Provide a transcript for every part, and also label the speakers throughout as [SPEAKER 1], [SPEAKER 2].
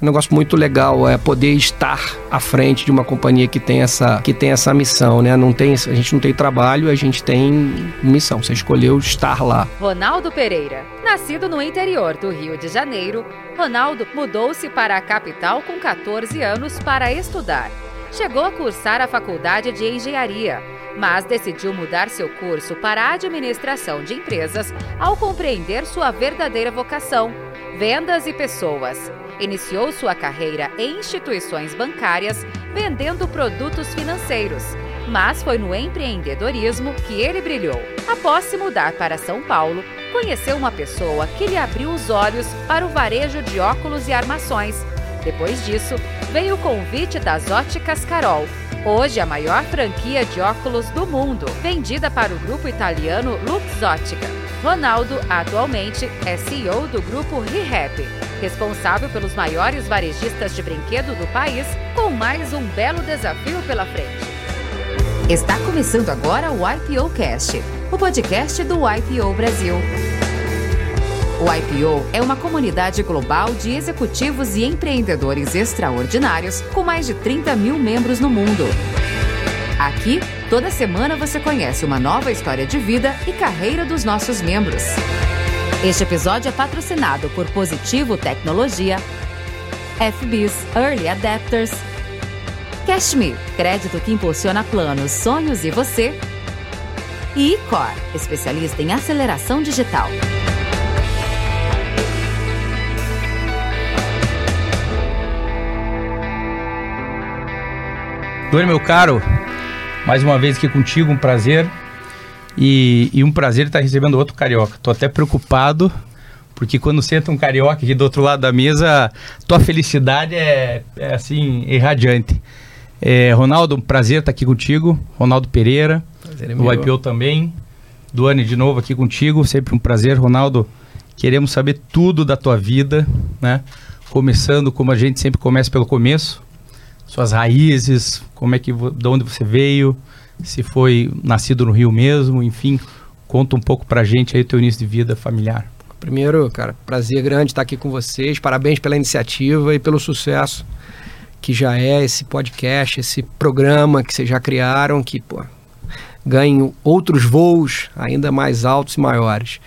[SPEAKER 1] Um negócio muito legal é poder estar à frente de uma companhia que tem essa, que tem essa missão, né? Não tem, a gente não tem trabalho, a gente tem missão. Você escolheu estar lá.
[SPEAKER 2] Ronaldo Pereira. Nascido no interior do Rio de Janeiro, Ronaldo mudou-se para a capital com 14 anos para estudar. Chegou a cursar a faculdade de engenharia, mas decidiu mudar seu curso para a administração de empresas ao compreender sua verdadeira vocação: vendas e pessoas. Iniciou sua carreira em instituições bancárias vendendo produtos financeiros, mas foi no empreendedorismo que ele brilhou. Após se mudar para São Paulo, conheceu uma pessoa que lhe abriu os olhos para o varejo de óculos e armações. Depois disso, veio o convite das óticas Carol, hoje a maior franquia de óculos do mundo, vendida para o grupo italiano Luxótica. Ronaldo atualmente é CEO do grupo ReHap, responsável pelos maiores varejistas de brinquedo do país, com mais um belo desafio pela frente. Está começando agora o IPO Cast, o podcast do IPO Brasil. O IPO é uma comunidade global de executivos e empreendedores extraordinários com mais de 30 mil membros no mundo. Aqui, toda semana você conhece uma nova história de vida e carreira dos nossos membros. Este episódio é patrocinado por Positivo Tecnologia, FBIS Early Adapters, Cashme, crédito que impulsiona planos, sonhos e você, e Icor, especialista em aceleração digital.
[SPEAKER 3] Doni, meu caro, mais uma vez aqui contigo, um prazer. E, e um prazer estar recebendo outro carioca. Tô até preocupado, porque quando senta um carioca aqui do outro lado da mesa, tua felicidade é, é assim, irradiante. É, Ronaldo, um prazer estar aqui contigo. Ronaldo Pereira,
[SPEAKER 1] Prazer é
[SPEAKER 3] do. IPO também. Duane, de novo aqui contigo, sempre um prazer. Ronaldo, queremos saber tudo da tua vida, né? Começando como a gente sempre começa pelo começo, suas raízes, como é que, de onde você veio, se foi nascido no Rio mesmo, enfim, conta um pouco pra gente aí o teu início de vida familiar.
[SPEAKER 1] Primeiro, cara, prazer grande estar aqui com vocês. Parabéns pela iniciativa e pelo sucesso que já é esse podcast, esse programa que vocês já criaram, que pô, ganhem outros voos ainda mais altos e maiores.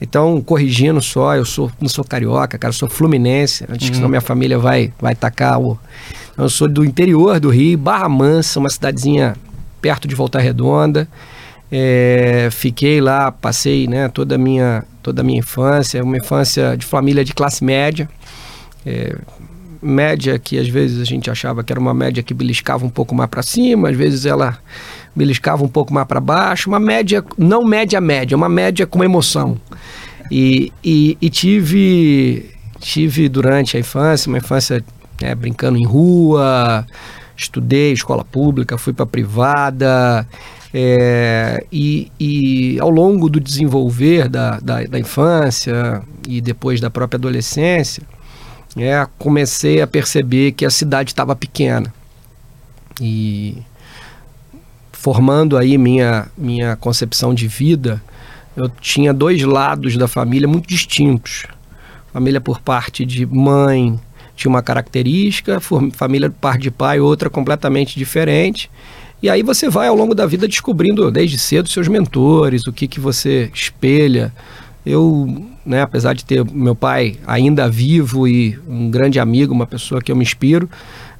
[SPEAKER 1] Então, corrigindo só, eu sou, não sou carioca, cara, eu sou fluminense, antes que senão minha família vai, vai tacar o... Eu sou do interior do Rio, Barra Mansa, uma cidadezinha perto de Volta Redonda. É, fiquei lá, passei né, toda, a minha, toda a minha infância, uma infância de família de classe média. É, média que às vezes a gente achava que era uma média que beliscava um pouco mais para cima, às vezes ela beliscava um pouco mais para baixo, uma média, não média média, uma média com emoção. E, e, e tive, tive durante a infância, uma infância né, brincando em rua, estudei escola pública, fui para privada, é, e, e ao longo do desenvolver da, da, da infância e depois da própria adolescência, é, comecei a perceber que a cidade estava pequena. E formando aí minha, minha concepção de vida, eu tinha dois lados da família muito distintos. Família por parte de mãe tinha uma característica, família parte de pai outra completamente diferente. E aí você vai ao longo da vida descobrindo desde cedo seus mentores, o que, que você espelha. Eu, né, apesar de ter meu pai ainda vivo e um grande amigo, uma pessoa que eu me inspiro,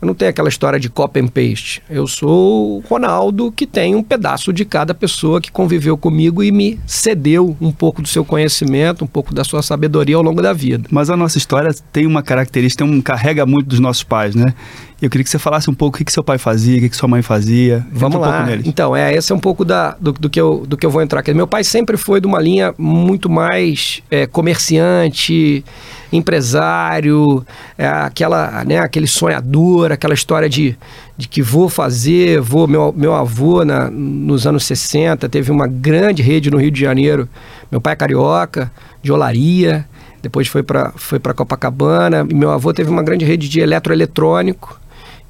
[SPEAKER 1] eu não tenho aquela história de copy and paste. Eu sou o Ronaldo que tem um pedaço de cada pessoa que conviveu comigo e me cedeu um pouco do seu conhecimento, um pouco da sua sabedoria ao longo da vida.
[SPEAKER 4] Mas a nossa história tem uma característica, um, carrega muito dos nossos pais, né? Eu queria que você falasse um pouco o que, que seu pai fazia, o que, que sua mãe fazia.
[SPEAKER 1] Vamos
[SPEAKER 4] um
[SPEAKER 1] lá. Então, é, esse é um pouco da, do, do que eu, do que eu vou entrar aqui. Meu pai sempre foi de uma linha muito mais é, comerciante, empresário, é, aquela, né, aquele sonhador, aquela história de, de que vou fazer, vou. Meu, meu avô, na, nos anos 60, teve uma grande rede no Rio de Janeiro. Meu pai é carioca, de olaria. Depois foi para foi para Copacabana. E meu avô teve uma grande rede de eletroeletrônico.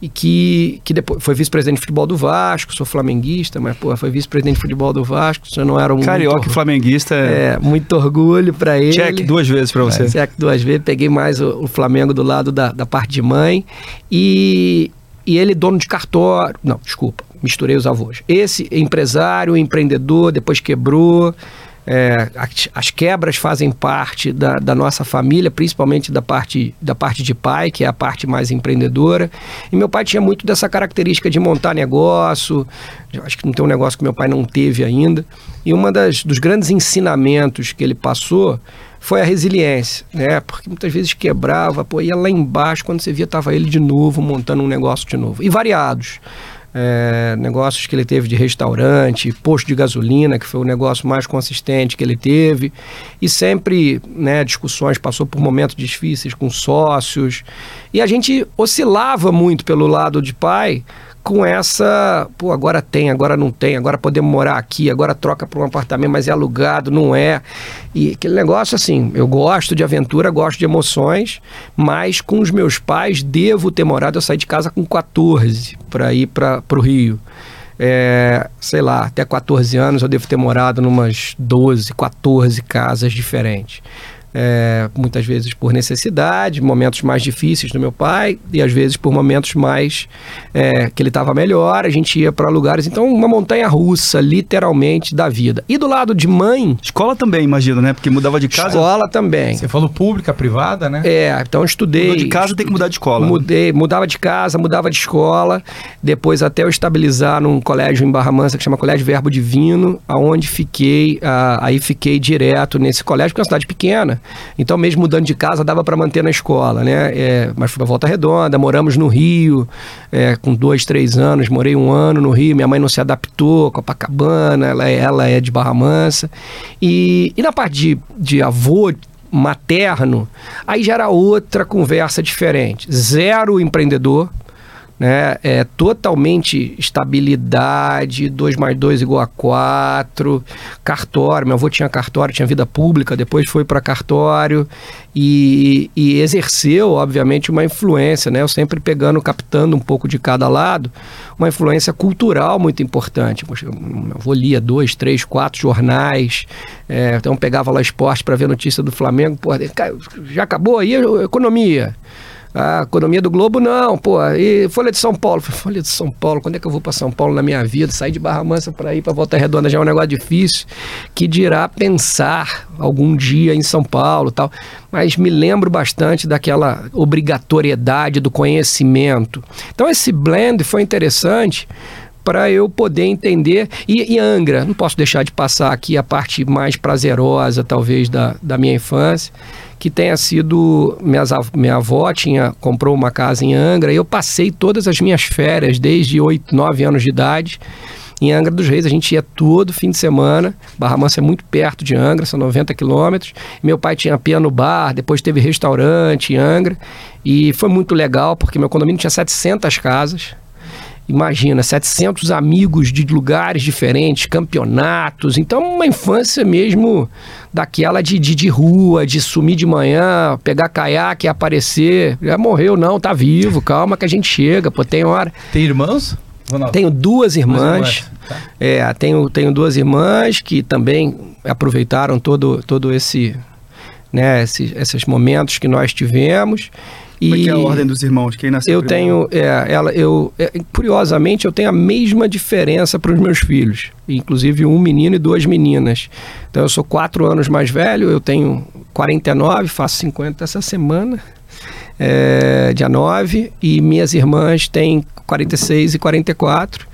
[SPEAKER 1] E que, que depois foi vice-presidente de futebol do Vasco, sou flamenguista, mas pô, foi vice-presidente de futebol do Vasco, você não era um
[SPEAKER 4] carioca muito, flamenguista
[SPEAKER 1] é... é muito orgulho para ele.
[SPEAKER 4] Check duas vezes para você. É,
[SPEAKER 1] check duas vezes, peguei mais o, o Flamengo do lado da, da parte de mãe e e ele dono de cartório, não, desculpa, misturei os avós. Esse empresário, empreendedor, depois quebrou, é, as quebras fazem parte da, da, nossa família, principalmente da parte, da parte de pai, que é a parte mais empreendedora. E meu pai tinha muito dessa característica de montar negócio. Acho que não tem um negócio que meu pai não teve ainda. E das dos grandes ensinamentos que ele passou foi a resiliência, né? Porque muitas vezes quebrava, pô, ia lá embaixo, quando você via, tava ele de novo montando um negócio de novo. E variados é, negócios que ele teve de restaurante, posto de gasolina, que foi o negócio mais consistente que ele teve, e sempre né, discussões, passou por momentos difíceis com sócios, e a gente oscilava muito pelo lado de pai, com essa, pô, agora tem, agora não tem, agora podemos morar aqui, agora troca para um apartamento, mas é alugado, não é. E aquele negócio assim, eu gosto de aventura, gosto de emoções, mas com os meus pais devo ter morado, eu saí de casa com 14 para ir para o Rio. É, sei lá, até 14 anos eu devo ter morado numas 12, 14 casas diferentes é, muitas vezes por necessidade, momentos mais difíceis do meu pai e às vezes por momentos mais é, que ele estava melhor, a gente ia para lugares. Então, uma montanha russa, literalmente, da vida. E do lado de mãe.
[SPEAKER 4] Escola também, imagino, né? Porque mudava de casa.
[SPEAKER 1] Escola também.
[SPEAKER 3] Você falou pública, privada, né?
[SPEAKER 1] É, então estudei. Mudou
[SPEAKER 4] de casa tem que mudar de escola.
[SPEAKER 1] Mudei, mudava de casa, mudava de escola. Depois, até eu estabilizar num colégio em Barra Mansa que chama Colégio Verbo Divino, aonde fiquei, ah, aí fiquei direto nesse colégio, porque é uma cidade pequena. Então, mesmo mudando de casa, dava para manter na escola, né? É, mas fui para Volta Redonda, moramos no Rio, é, com dois, três anos, morei um ano no Rio, minha mãe não se adaptou, Copacabana, ela, ela é de Barra Mansa. E, e na parte de, de avô, materno, aí já era outra conversa diferente. Zero empreendedor, né? É totalmente estabilidade, 2 mais 2 igual a 4, cartório, meu avô tinha cartório, tinha vida pública, depois foi para cartório e, e, exerceu, obviamente, uma influência, né? Eu sempre pegando, captando um pouco de cada lado, uma influência cultural muito importante. Meu avô lia dois, três, quatro jornais, é, então pegava lá esporte para ver notícia do Flamengo, já acabou aí a economia a economia do Globo, não, pô. E Folha de São Paulo. Folha de São Paulo, quando é que eu vou para São Paulo na minha vida? Sair de Barra Mansa para ir para Volta Redonda já é um negócio difícil, que dirá pensar algum dia em São Paulo tal. Mas me lembro bastante daquela obrigatoriedade do conhecimento. Então esse blend foi interessante para eu poder entender. E, e, Angra, não posso deixar de passar aqui a parte mais prazerosa, talvez, da, da minha infância que tenha sido minhas, minha avó tinha comprou uma casa em Angra e eu passei todas as minhas férias desde 8, 9 anos de idade em Angra dos Reis. A gente ia todo fim de semana. Barra Mansa é muito perto de Angra, são 90 quilômetros. Meu pai tinha piano bar, depois teve restaurante em Angra. E foi muito legal, porque meu condomínio tinha 700 casas. Imagina, 700 amigos de lugares diferentes, campeonatos. Então, uma infância mesmo daquela de, de, de rua, de sumir de manhã, pegar caiaque e aparecer. Já morreu, não, tá vivo, calma que a gente chega, pô, tem hora.
[SPEAKER 3] Tem irmãos?
[SPEAKER 1] Ronaldo. Tenho duas irmãs. Tá. É, tenho, tenho duas irmãs que também aproveitaram todo, todo esse, né, esse, esses momentos que nós tivemos.
[SPEAKER 4] Como é que é a ordem dos irmãos? Quem nasceu
[SPEAKER 1] Eu primeiro? tenho, é, ela, eu, é, curiosamente, eu tenho a mesma diferença para os meus filhos. Inclusive um menino e duas meninas. Então eu sou quatro anos mais velho, eu tenho 49, faço 50 essa semana, é, dia 9. E minhas irmãs têm 46 e 44.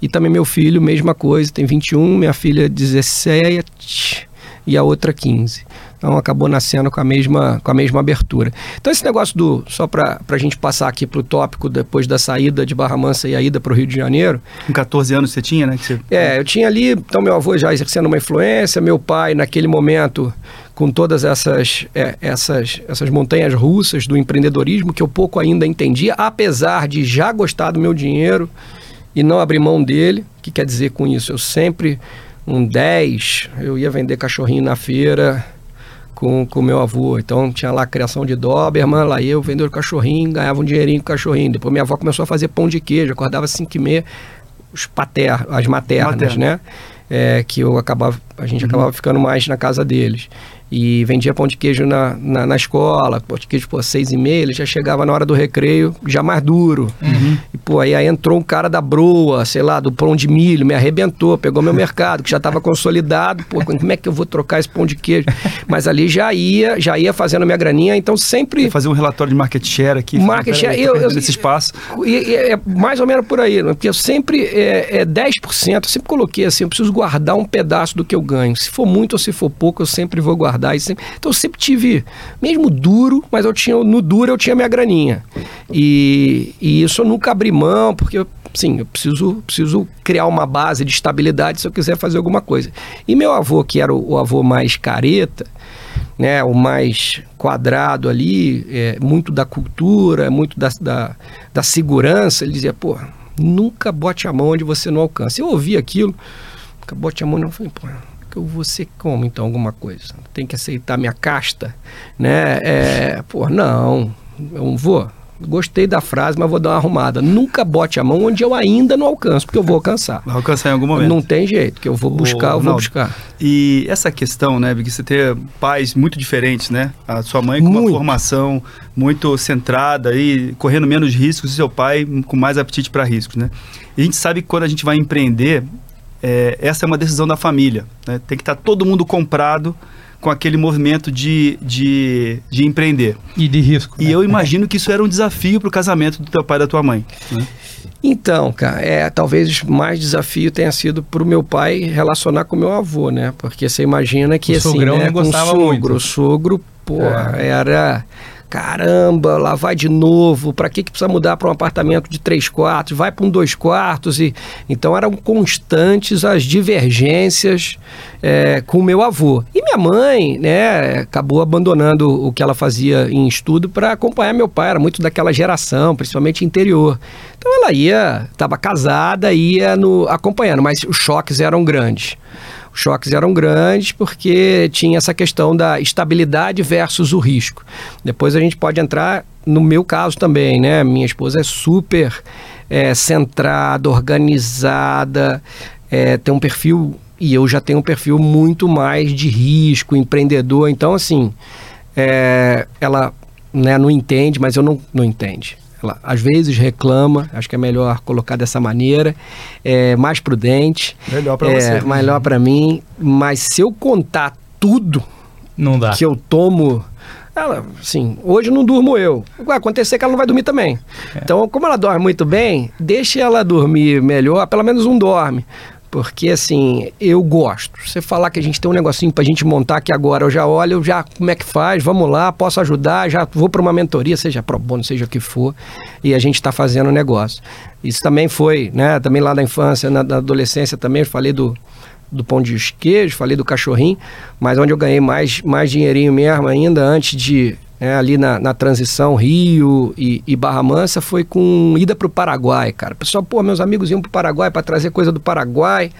[SPEAKER 1] E também meu filho, mesma coisa, tem 21, minha filha 17 e a outra 15. Então acabou nascendo com a mesma, com a mesma abertura. Então esse negócio do, só para a gente passar aqui para o tópico depois da saída de Barra Mansa e a ida para o Rio de Janeiro.
[SPEAKER 4] Com 14 anos você tinha, né? Você...
[SPEAKER 1] É, eu tinha ali, então meu avô já exercendo uma influência, meu pai naquele momento com todas essas, é, essas, essas montanhas russas do empreendedorismo que eu pouco ainda entendia, apesar de já gostar do meu dinheiro e não abrir mão dele. O que quer dizer com isso? Eu sempre, um 10, eu ia vender cachorrinho na feira, com o meu avô. Então tinha lá a criação de Doberman, lá eu vendendo cachorrinho, ganhava um dinheirinho com cachorrinho. Depois minha avó começou a fazer pão de queijo, acordava às 5 e meia, os pater, as maternas,
[SPEAKER 4] Materna.
[SPEAKER 1] né? É, que eu acabava, a gente
[SPEAKER 4] Uhum.
[SPEAKER 1] acabava ficando mais na casa deles. E vendia pão de queijo na, na, na escola, pão de queijo, pô, seis e meia, ele já chegava na hora do recreio, já mais duro.
[SPEAKER 4] Uhum.
[SPEAKER 1] E, pô, aí, aí entrou um cara da broa, sei lá, do pão de milho, me arrebentou, pegou meu mercado, que já estava consolidado, pô, como é que eu vou trocar esse pão de queijo? Mas ali já ia, já ia fazendo a minha graninha, então sempre...
[SPEAKER 4] Fazer um relatório de market share aqui.
[SPEAKER 1] Market share, eu- eu-
[SPEAKER 4] esse espaço.
[SPEAKER 1] E, e é mais ou menos por aí, né? porque eu sempre, é, é 10%, eu sempre coloquei assim, eu preciso guardar um pedaço do que eu ganho. Se for muito ou se for pouco, eu sempre vou guardar. E sempre- então eu sempre tive, mesmo duro, mas eu tinha, no duro eu tinha minha graninha. E, e isso eu nunca abri mão, porque sim, eu preciso, preciso criar uma base de estabilidade se eu quiser fazer alguma coisa. E meu avô, que era o, o avô mais careta, né, o mais quadrado ali, é, muito da cultura, muito da, da, da segurança, ele dizia, pô, nunca bote a mão onde você não alcança. Eu ouvi aquilo, nunca bote a mão, não, eu falei, pô, que eu vou ser como então alguma coisa? Tem que aceitar minha casta, né? É, pô, não, eu não vou. Gostei da frase, mas vou dar uma arrumada. Nunca bote a mão onde eu ainda não alcanço, porque eu vou alcançar.
[SPEAKER 4] Vai alcançar em algum momento.
[SPEAKER 1] Não tem jeito, que eu vou buscar, eu vou
[SPEAKER 4] Ronaldo,
[SPEAKER 1] buscar.
[SPEAKER 4] E essa questão, né, de você ter pais muito diferentes, né? A sua mãe com uma
[SPEAKER 1] Muito.
[SPEAKER 4] formação muito centrada e correndo menos riscos, e seu pai com mais apetite para riscos, né? E a gente sabe que quando a gente vai empreender, é, essa é uma decisão da família, né? Tem que estar todo mundo comprado com aquele movimento de, de, de empreender.
[SPEAKER 3] E de risco.
[SPEAKER 4] E
[SPEAKER 3] né?
[SPEAKER 4] eu imagino que isso era um desafio para o casamento do teu pai e da tua mãe. né?
[SPEAKER 1] Então, cara, é, talvez mais desafio tenha sido pro meu pai relacionar com meu avô, né? Porque você imagina que
[SPEAKER 3] O
[SPEAKER 1] assim,
[SPEAKER 3] sogrão
[SPEAKER 1] né, com o sogro,
[SPEAKER 3] muito.
[SPEAKER 1] o sogro, porra,
[SPEAKER 3] É.
[SPEAKER 1] era caramba, lá vai de novo, pra que que precisa mudar para um apartamento de três quartos? Vai para um dois quartos e então eram constantes as divergências é, com meu avô. E minha mãe, né, acabou abandonando o que ela fazia em estudo para acompanhar meu pai, era muito daquela geração, principalmente interior. Então ela ia, estava casada, ia no, acompanhando, mas os choques eram grandes. Os choques eram grandes porque tinha essa questão da estabilidade versus o risco. Depois a gente pode entrar no meu caso também, né? Minha esposa é super é, centrada, organizada, é, tem um perfil e eu já tenho um perfil muito mais de risco, empreendedor. Então, assim, é, ela né, não entende, mas eu não, não entende. Ela às vezes reclama, acho que é melhor colocar dessa maneira, é mais prudente,
[SPEAKER 4] Melhor para
[SPEAKER 1] é,
[SPEAKER 4] você.
[SPEAKER 1] melhor para mim. Mas se eu contar tudo
[SPEAKER 3] Não dá.
[SPEAKER 1] que eu tomo, ela, assim, hoje não durmo eu. Vai acontecer que ela não vai dormir também. Então, como ela dorme muito bem, deixe ela dormir melhor, pelo menos um dorme. Porque, assim, eu gosto. Você falar que a gente tem um negocinho pra gente montar aqui agora, eu já olho, eu já como é que faz, vamos lá, posso ajudar, já vou para uma mentoria, seja pro bono, seja o que for, e a gente está fazendo o negócio. Isso também foi, né, também lá na infância, na, na adolescência também, eu falei do, do pão de queijo, falei do cachorrinho, mas onde eu ganhei mais, mais dinheirinho mesmo ainda, antes de, né, ali na, na transição Rio e, e Barra Mansa, foi com ida para o Paraguai, cara. O pessoal, pô, meus amigos iam para o Paraguai para trazer coisa do Paraguai.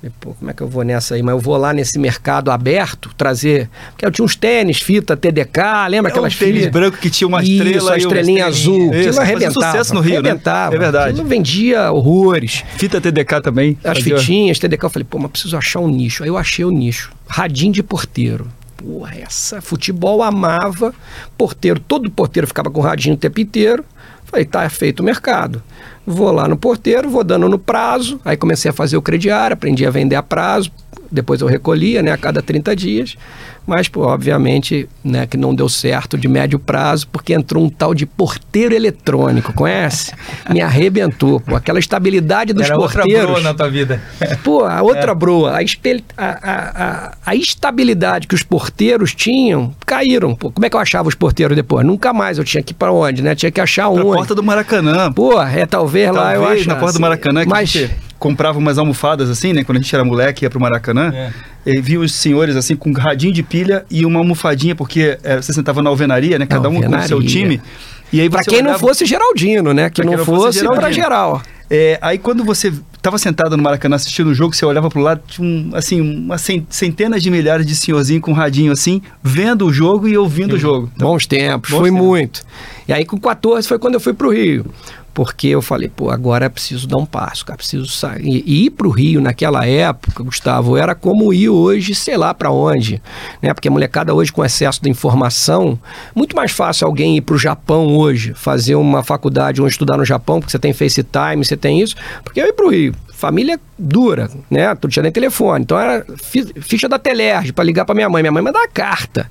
[SPEAKER 1] Falei, pô, como é que eu vou nessa aí? Mas eu vou lá nesse mercado aberto trazer. Porque eu tinha uns tênis, fita TDK, lembra
[SPEAKER 4] É
[SPEAKER 1] aquelas
[SPEAKER 4] um tênis
[SPEAKER 1] fitas?
[SPEAKER 4] branco que tinha uma
[SPEAKER 1] Isso,
[SPEAKER 4] estrela e uma
[SPEAKER 1] estrelinha azul.
[SPEAKER 4] Isso,
[SPEAKER 1] Aquilo arrebentava.
[SPEAKER 4] sucesso no Rio, né?
[SPEAKER 1] arrebentava.
[SPEAKER 4] É verdade.
[SPEAKER 1] Aquilo vendia horrores.
[SPEAKER 4] Fita TDK também.
[SPEAKER 1] As
[SPEAKER 4] fazia-
[SPEAKER 1] fitinhas, TDK, eu falei, pô, mas preciso achar um nicho. Aí eu achei o nicho. Radinho de porteiro. Porra, essa futebol amava. Porteiro, todo porteiro ficava com radinho o tempo inteiro. Falei, tá feito o mercado. Vou lá no porteiro, vou dando no prazo. Aí comecei a fazer o crediário, aprendi a vender a prazo. Depois eu recolhia, né, a cada 30 dias. Mas, pô, obviamente, né, que não deu certo de médio prazo, porque entrou um tal de porteiro eletrônico, conhece? Me arrebentou, pô. Aquela estabilidade dos
[SPEAKER 3] Era outra
[SPEAKER 1] porteiros.
[SPEAKER 3] broa na tua vida.
[SPEAKER 1] Pô, a outra broa, a, espel- a, a, a, a estabilidade que os porteiros tinham, caíram. Pô, como é que eu achava os porteiros depois? Nunca mais eu tinha que ir pra onde, né? Tinha que achar
[SPEAKER 4] Na
[SPEAKER 1] um.
[SPEAKER 4] porta do Maracanã.
[SPEAKER 1] Pô, é talvez, lá eu
[SPEAKER 4] Talvez
[SPEAKER 1] acho.
[SPEAKER 4] na porta do Maracanã que
[SPEAKER 1] Mas,
[SPEAKER 4] gente comprava umas almofadas assim, né? Quando a gente era moleque ia pro Maracanã.
[SPEAKER 3] É.
[SPEAKER 4] E via os senhores assim com um radinho de pilha e uma almofadinha, porque é, você sentava na alvenaria, né? Cada um com o seu
[SPEAKER 1] Alvenaria.
[SPEAKER 4] time. E aí
[SPEAKER 1] pra quem não
[SPEAKER 4] olhava-
[SPEAKER 1] fosse Geraldino, né? Que não
[SPEAKER 4] não fosse
[SPEAKER 1] fosse pra
[SPEAKER 4] Geraldino.
[SPEAKER 1] geral.
[SPEAKER 4] É, aí quando você tava sentado no Maracanã assistindo o jogo, você olhava pro lado, tinha um, assim, uma centenas de milhares de senhorzinho com um radinho assim, vendo o jogo e ouvindo o jogo.
[SPEAKER 1] Então, Bons tempos,
[SPEAKER 4] Bons
[SPEAKER 1] foi
[SPEAKER 4] tempos.
[SPEAKER 1] muito. E aí com 14 foi quando eu fui pro Rio. Porque eu falei, pô, agora preciso dar um passo, cara, preciso sair. E ir pro Rio naquela época, Gustavo, era como ir hoje, sei lá para onde, né? Porque a molecada hoje com excesso de informação, muito mais fácil alguém ir pro Japão hoje, fazer uma faculdade ou estudar no Japão, porque você tem FaceTime, você tem isso, porque eu ir pro Rio. Família dura, né? Tu tinha nem telefone. Então era fi- ficha da Telerge para ligar para minha mãe. Minha mãe mandava carta.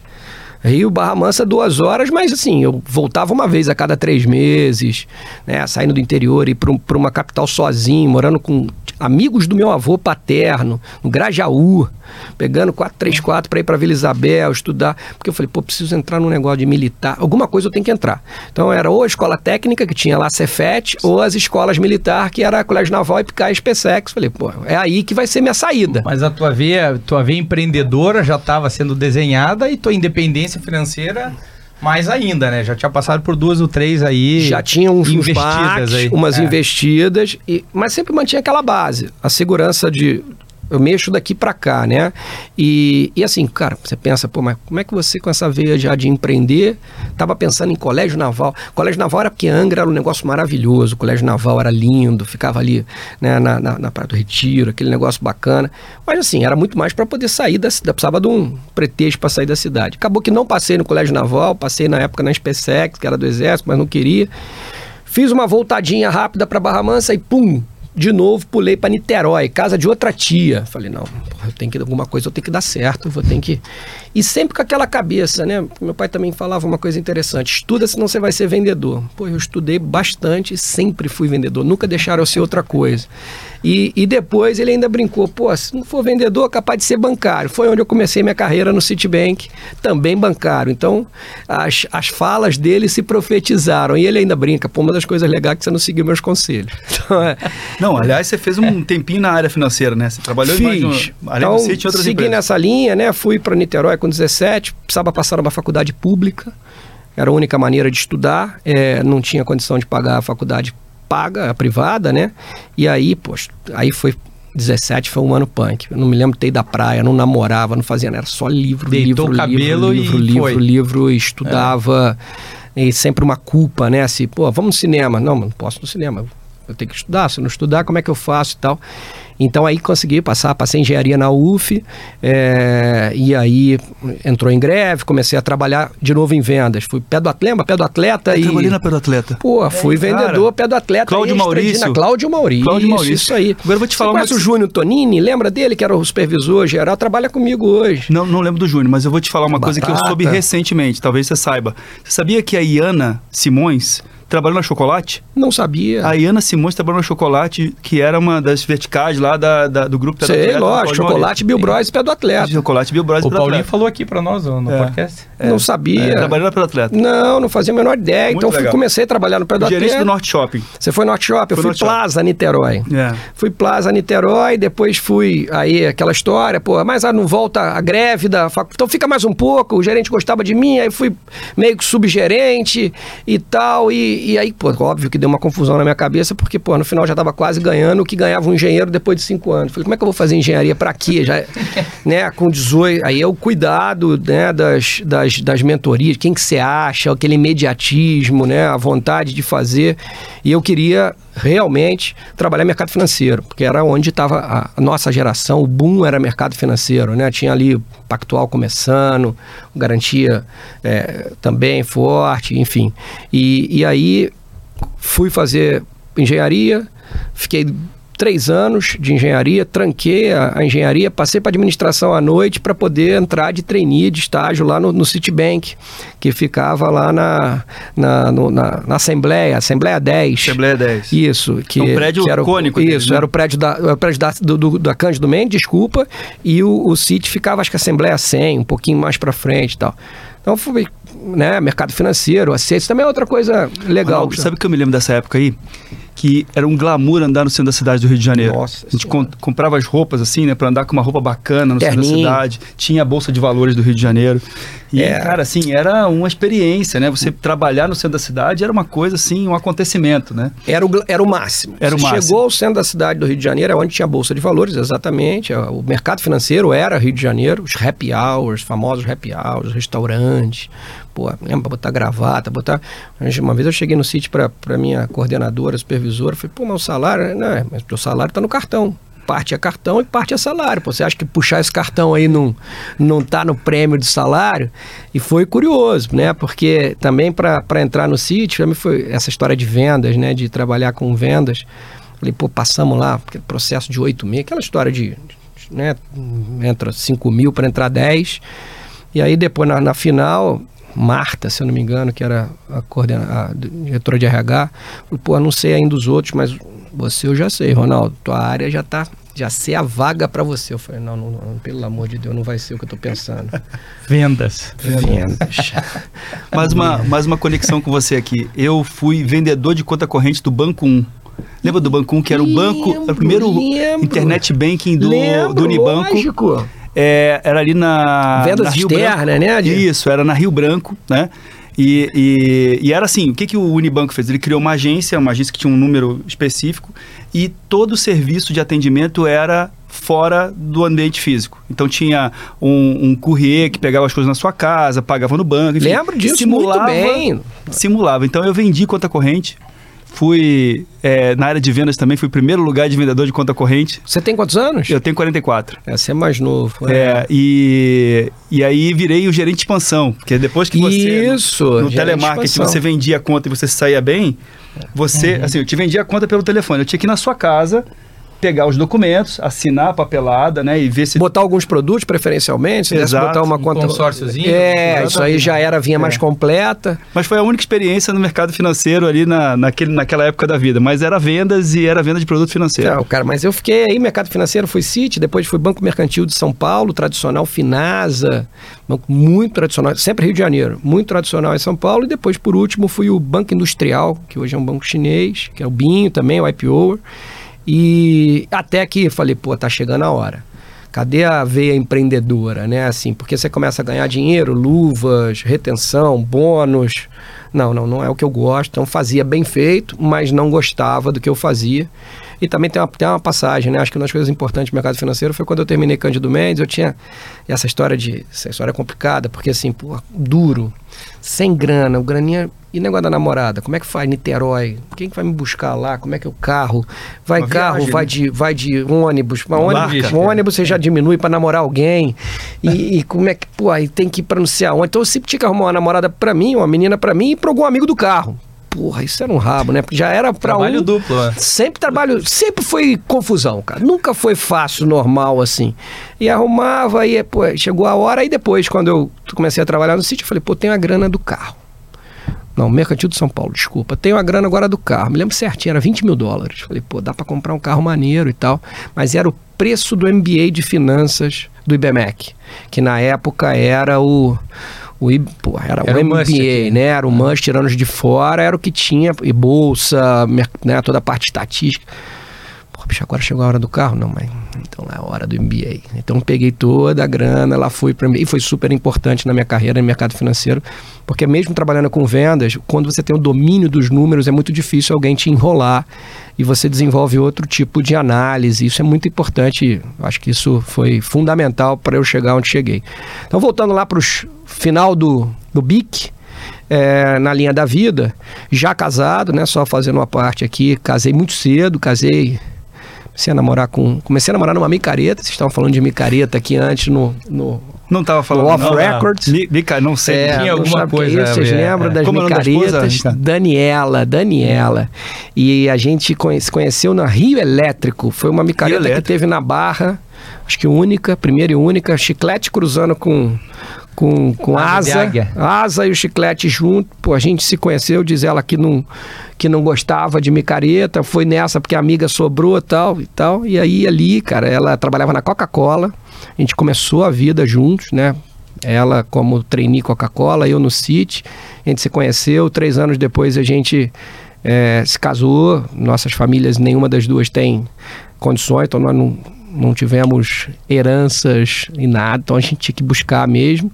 [SPEAKER 1] Rio Barra Mansa, duas horas, mas assim, eu voltava uma vez a cada três meses, né? Saindo do interior e para uma capital sozinho, morando com amigos do meu avô paterno, no Grajaú, pegando 434 para ir para Vila Isabel, estudar, porque eu falei, pô, preciso entrar num negócio de militar, alguma coisa eu tenho que entrar. Então era ou a escola técnica, que tinha lá Cefet, ou as escolas militar, que era Colégio Naval e Picai Espesex. Falei, pô, é aí que vai ser minha saída.
[SPEAKER 3] Mas a tua veia, tua veia empreendedora já estava sendo desenhada e tua independência financeira mais ainda, né? Já tinha passado por duas ou três aí.
[SPEAKER 1] Já tinha uns
[SPEAKER 3] investidas
[SPEAKER 1] investidas
[SPEAKER 3] aí.
[SPEAKER 1] umas
[SPEAKER 3] É.
[SPEAKER 1] investidas, e, mas sempre mantinha aquela base, a segurança de eu mexo daqui para cá, né? E, e assim, cara, você pensa, pô, mas como é que você com essa veia já de empreender, tava pensando em colégio naval? Colégio naval era porque Angra era um negócio maravilhoso, o colégio naval era lindo, ficava ali né, na, na, na Praia do Retiro, aquele negócio bacana. Mas assim, era muito mais para poder sair da cidade, precisava de um pretexto para sair da cidade. Acabou que não passei no colégio naval, passei na época na SpaceX, que era do exército, mas não queria. Fiz uma voltadinha rápida para Barra Mansa e pum, de novo pulei para Niterói, casa de outra tia. Falei, não, porra, eu tenho que alguma coisa, eu tenho que dar certo, eu vou ter que e sempre com aquela cabeça, né? Meu pai também falava uma coisa interessante: estuda, senão você vai ser vendedor. Pô, eu estudei bastante, sempre fui vendedor, nunca deixaram eu ser outra coisa. E, e depois ele ainda brincou: pô, se não for vendedor, capaz de ser bancário. Foi onde eu comecei minha carreira no Citibank, também bancário. Então, as, as falas dele se profetizaram. E ele ainda brinca: pô, uma das coisas legais é que você não seguiu meus conselhos. Então, é,
[SPEAKER 4] Não, aliás, você fez um tempinho na área financeira, né? Você trabalhou em mais de
[SPEAKER 1] Fiz.
[SPEAKER 4] uma, além
[SPEAKER 1] Então,
[SPEAKER 4] do City, outras
[SPEAKER 1] segui
[SPEAKER 4] empresas.
[SPEAKER 1] nessa linha, né? Fui para Niterói com 17, precisava passar numa faculdade pública. Era a única maneira de estudar. é, não tinha condição de pagar a faculdade paga, a privada, né? E aí, poxa, aí foi 17 foi um ano punk. Eu não me lembro de ter ido da praia, não namorava, não fazia nada, era só livro,
[SPEAKER 3] Deitou
[SPEAKER 1] livro, livro,
[SPEAKER 3] e
[SPEAKER 1] livro, livro, livro, e estudava. E sempre uma culpa, né? Assim, pô, vamos no cinema. Não, não posso no cinema. Eu tenho que estudar. Se eu não estudar, como é que eu faço e tal? Então aí consegui passar, passei engenharia na UF, é, e aí entrou em greve, comecei a trabalhar de novo em vendas. Fui pé do atleta, pé do atleta
[SPEAKER 4] Eu
[SPEAKER 1] e.
[SPEAKER 4] trabalhei na Pedro Atleta.
[SPEAKER 1] Pô, fui
[SPEAKER 4] cara.
[SPEAKER 1] vendedor, pé do atleta.
[SPEAKER 4] Cláudio Maurício.
[SPEAKER 1] Cláudio Maurício.
[SPEAKER 4] Cláudio Maurício.
[SPEAKER 1] Isso aí.
[SPEAKER 4] Agora eu vou te falar
[SPEAKER 1] Você
[SPEAKER 4] uma
[SPEAKER 1] conhece o Júnior Tonini? Lembra dele, que era o supervisor geral? Trabalha comigo hoje.
[SPEAKER 4] Não, não lembro do Júnior, mas eu vou te falar uma coisa que eu
[SPEAKER 1] Batata.
[SPEAKER 4] soube recentemente, talvez você saiba. Você sabia que a Iana Simões trabalhou na Chocolate?
[SPEAKER 1] Não sabia.
[SPEAKER 4] A Iana Simões trabalhou na Chocolate, que era uma das verticais lá da, da- do grupo
[SPEAKER 1] Sei,
[SPEAKER 4] Atleta, do
[SPEAKER 1] lógico, chocolate. Bill Bros pé do atleta.
[SPEAKER 4] Chocolate Bill Bros.
[SPEAKER 3] O Paulinho
[SPEAKER 4] Atleta.
[SPEAKER 3] falou aqui pra nós no
[SPEAKER 4] É.
[SPEAKER 3] podcast.
[SPEAKER 1] Não sabia.
[SPEAKER 4] É, trabalhou na Pedro Atleta.
[SPEAKER 1] Não, não fazia a menor ideia.
[SPEAKER 4] Muito
[SPEAKER 1] então fui- comecei a trabalhar no pé do
[SPEAKER 4] Gerente
[SPEAKER 1] atleta.
[SPEAKER 4] do Norte Shopping.
[SPEAKER 1] Você foi no Norte Shopping, eu fui
[SPEAKER 4] Norte Shopping.
[SPEAKER 1] Plaza Niterói.
[SPEAKER 4] É.
[SPEAKER 1] Fui Plaza Niterói, depois fui aí aquela história, pô, mas ah, não volta a greve da facu... Então fica mais um pouco, o gerente gostava de mim, aí fui meio que subgerente e tal, e, e aí, pô, óbvio que deu uma confusão na minha cabeça, porque, pô, no final já tava quase ganhando o que ganhava um engenheiro depois de cinco anos. Falei, como é que eu vou fazer engenharia pra quê? Já, né, com 18, aí é o cuidado, né, das, das, das mentorias, quem que você acha, aquele imediatismo, né, a vontade de fazer, e eu queria realmente trabalhar mercado financeiro, porque era onde estava a, nossa geração, o boom era mercado financeiro, né? Tinha ali Pactual começando, garantia é, também forte, enfim. E, e aí fui fazer engenharia, fiquei três anos de engenharia, tranquei a, a engenharia, passei para administração à noite para poder entrar de trainee, de estágio lá no, no Citibank, que ficava lá na, na, no- na, na Assembleia, Assembleia 10.
[SPEAKER 4] Assembleia 10.
[SPEAKER 1] Isso, que,
[SPEAKER 4] É um prédio
[SPEAKER 1] que era o,
[SPEAKER 4] cônico
[SPEAKER 1] Isso,
[SPEAKER 4] né?
[SPEAKER 1] era o prédio da, era o prédio da, do, do- da Cândido Mendes, desculpa, e o, o City ficava, acho que Assembleia 100, um pouquinho mais para frente e tal. Então fui, né, mercado financeiro, aceito, também é outra coisa legal.
[SPEAKER 4] Ronaldo, sabe o que eu me lembro dessa época aí? Que era um glamour andar no centro da cidade do Rio de Janeiro.
[SPEAKER 1] Nossa
[SPEAKER 4] a gente com- comprava as roupas assim, né, para andar com uma roupa bacana no centro da
[SPEAKER 1] Terninho.
[SPEAKER 4] cidade. Tinha a bolsa de valores do Rio de Janeiro. E
[SPEAKER 1] É.
[SPEAKER 4] cara, assim, era uma experiência, né? Você trabalhar no centro da cidade era uma coisa assim, um acontecimento, né?
[SPEAKER 1] Era o, era o máximo.
[SPEAKER 4] Era o
[SPEAKER 1] Você
[SPEAKER 4] máximo.
[SPEAKER 1] chegou ao centro da cidade do Rio de Janeiro, é onde tinha a Bolsa de Valores, exatamente. O mercado financeiro era Rio de Janeiro, os happy hours, famosos happy hours, restaurantes. Pô, lembra botar gravata, botar. Uma vez eu cheguei no sítio para minha coordenadora, supervisora, falei, pô, mas o salário, não, é, mas o salário tá no cartão. Parte é cartão e parte é salário. Pô, você acha que puxar esse cartão aí não, não tá no prêmio de salário? E foi curioso, né? Porque também para entrar no sítio, mim foi essa história de vendas, né? De trabalhar com vendas. Falei, pô, passamos lá, porque processo de oito meses, aquela história de, né? Entra 5 mil para entrar 10. E aí depois na, na final, Marta, se eu não me engano, que era a, coordena, a diretora de RH, falou, pô, não sei ainda os outros, mas você eu já sei, Ronaldo, tua área já tá, já sei a vaga para você. Eu falei, não, não, não, pelo amor de Deus, não vai ser o que eu tô pensando.
[SPEAKER 3] Vendas.
[SPEAKER 1] Vendas.
[SPEAKER 4] Mais uma, mais uma conexão com você aqui. Eu fui vendedor de conta corrente do Banco 1. Lembra do Banco 1, que era o banco,
[SPEAKER 1] Lembro,
[SPEAKER 4] o primeiro
[SPEAKER 1] lembro.
[SPEAKER 4] internet banking do,
[SPEAKER 1] Lembro,
[SPEAKER 4] do Unibanco.
[SPEAKER 1] lógico.
[SPEAKER 4] É, era ali na.
[SPEAKER 1] Vendas
[SPEAKER 4] na Rio
[SPEAKER 1] externas,
[SPEAKER 4] Branco.
[SPEAKER 1] né, de-
[SPEAKER 4] Isso, era na Rio Branco, né? E, e, e era assim, o que, que o Unibanco fez? Ele criou uma agência, uma agência que tinha um número específico, e todo o serviço de atendimento era fora do ambiente físico. Então tinha um, um courrier que pegava as coisas na sua casa, pagava no banco. enfim,
[SPEAKER 1] Lembro disso muito bem.
[SPEAKER 4] Simulava. Então eu vendi conta corrente, fui é, na área de vendas também, fui primeiro lugar de vendedor de conta corrente.
[SPEAKER 1] Você tem quantos anos?
[SPEAKER 4] Eu tenho 44.
[SPEAKER 1] É, você é mais novo.
[SPEAKER 4] É, e, e aí virei o gerente de expansão, porque depois que você
[SPEAKER 1] Isso,
[SPEAKER 4] no, no telemarketing você vendia a conta e você saía bem, você, assim, eu te vendia a conta pelo telefone, eu tinha que ir na sua casa pegar os documentos, assinar a papelada, né, e ver se
[SPEAKER 1] Botar alguns produtos, preferencialmente, se desse
[SPEAKER 4] Exato,
[SPEAKER 1] botar uma
[SPEAKER 3] um
[SPEAKER 1] conta.
[SPEAKER 3] consórciozinho.
[SPEAKER 1] É, isso aí já era, vinha mais
[SPEAKER 4] É.
[SPEAKER 1] completa.
[SPEAKER 4] Mas foi a única experiência no mercado financeiro ali na, naquele, naquela época da vida. Mas era vendas e era venda de produto financeiro.
[SPEAKER 1] Não, cara, mas eu fiquei aí, mercado financeiro, fui City, depois fui Banco Mercantil de São Paulo, tradicional Finasa, banco muito tradicional, sempre Rio de Janeiro, muito tradicional em São Paulo, e depois, por último, fui o Banco Industrial, que hoje é um banco chinês, que é o BINho também, o IPO, e até que falei, pô, tá chegando a hora. Cadê a veia empreendedora, né? Assim, porque você começa a ganhar dinheiro, luvas, retenção, bônus. Não, não, não é o que eu gosto. Então fazia bem feito, mas não gostava do que eu fazia. E também tem uma, tem uma passagem, né? Acho que uma das coisas importantes do mercado financeiro foi quando eu terminei Cândido Mendes, eu tinha essa história de. Essa história é complicada, porque assim, pô, duro, sem grana, o graninha. E negócio da namorada, como é que faz Niterói? Quem que vai me buscar lá? Como é que é o carro? Vai
[SPEAKER 4] Uma
[SPEAKER 1] carro,
[SPEAKER 4] viagem,
[SPEAKER 1] vai
[SPEAKER 4] né?
[SPEAKER 1] de, vai de ônibus, Uma ônibus, um ônibus você já diminui para namorar alguém. E, e como é que, pô, aí tem que ir pra não sei aonde. Então eu sempre tinha que arrumar uma namorada pra mim, uma menina pra mim e pra algum amigo do carro. Porra, isso era um rabo, né? Porque já era pra
[SPEAKER 3] Trabalho
[SPEAKER 1] um...
[SPEAKER 3] duplo, né?
[SPEAKER 1] Sempre trabalho, sempre foi confusão, cara. Nunca foi fácil, normal assim. E arrumava, aí pô, chegou a hora, aí depois, quando eu comecei a trabalhar no sítio, eu falei, pô, tem a grana do carro. Não, Mercantil de São Paulo, desculpa. Tenho a grana agora do carro. Me lembro certinho, era 20 mil dólares. Falei, pô, dá pra comprar um carro maneiro e tal. Mas era o preço do MBA de finanças do IBMEC, que na época era o. O, I- era,
[SPEAKER 3] Era
[SPEAKER 1] o MBA,
[SPEAKER 3] aqui.
[SPEAKER 1] né? Era o must, tirando os de fora, era o que tinha, e bolsa, né? toda a parte estatística. Pô, bicho, agora chegou a hora do carro? Não, mas então é a hora do MBA. Então peguei toda a grana, lá fui para E foi super importante na minha carreira no mercado financeiro, porque mesmo trabalhando com vendas, quando você tem o domínio dos números, é muito difícil alguém te enrolar e você desenvolve outro tipo de análise. Isso é muito importante. Acho que isso foi fundamental para eu chegar onde cheguei. Então, voltando lá para o final do, do BIC, é, na linha da vida, já casado, né? Só fazendo uma parte aqui, casei muito cedo, casei. Comecei a namorar com. Comecei a namorar numa micareta. Vocês estavam falando de micareta aqui antes no, no,
[SPEAKER 4] Não tava
[SPEAKER 1] no
[SPEAKER 4] falando.
[SPEAKER 1] Off
[SPEAKER 4] não.
[SPEAKER 1] Records.
[SPEAKER 4] Mi- Mica, não sei.
[SPEAKER 1] É,
[SPEAKER 3] Tinha
[SPEAKER 1] não
[SPEAKER 3] alguma
[SPEAKER 1] é
[SPEAKER 3] coisa,
[SPEAKER 1] isso? Vocês
[SPEAKER 3] é,
[SPEAKER 1] lembram
[SPEAKER 3] é.
[SPEAKER 1] das
[SPEAKER 4] Como da
[SPEAKER 1] micaretas?
[SPEAKER 4] Ricardo?
[SPEAKER 1] Daniela, Daniela. E a gente conhe- se conheceu na Rio Elétrico. Foi uma micareta que teve na Barra, acho que única, primeira e única, chiclete cruzando com. Com, com
[SPEAKER 3] Asa
[SPEAKER 1] asa, e o chiclete junto. Pô, a gente se conheceu, diz ela que não, que não gostava de micareta, foi nessa porque a amiga sobrou e tal e tal. E aí ali, cara, ela trabalhava na Coca-Cola. A gente começou a vida juntos, né? Ela como trainee Coca-Cola, eu no City. A gente se conheceu, três anos depois a gente é, se casou, nossas famílias, nenhuma das duas tem condições, então nós não, não tivemos heranças e nada, então a gente tinha que buscar mesmo.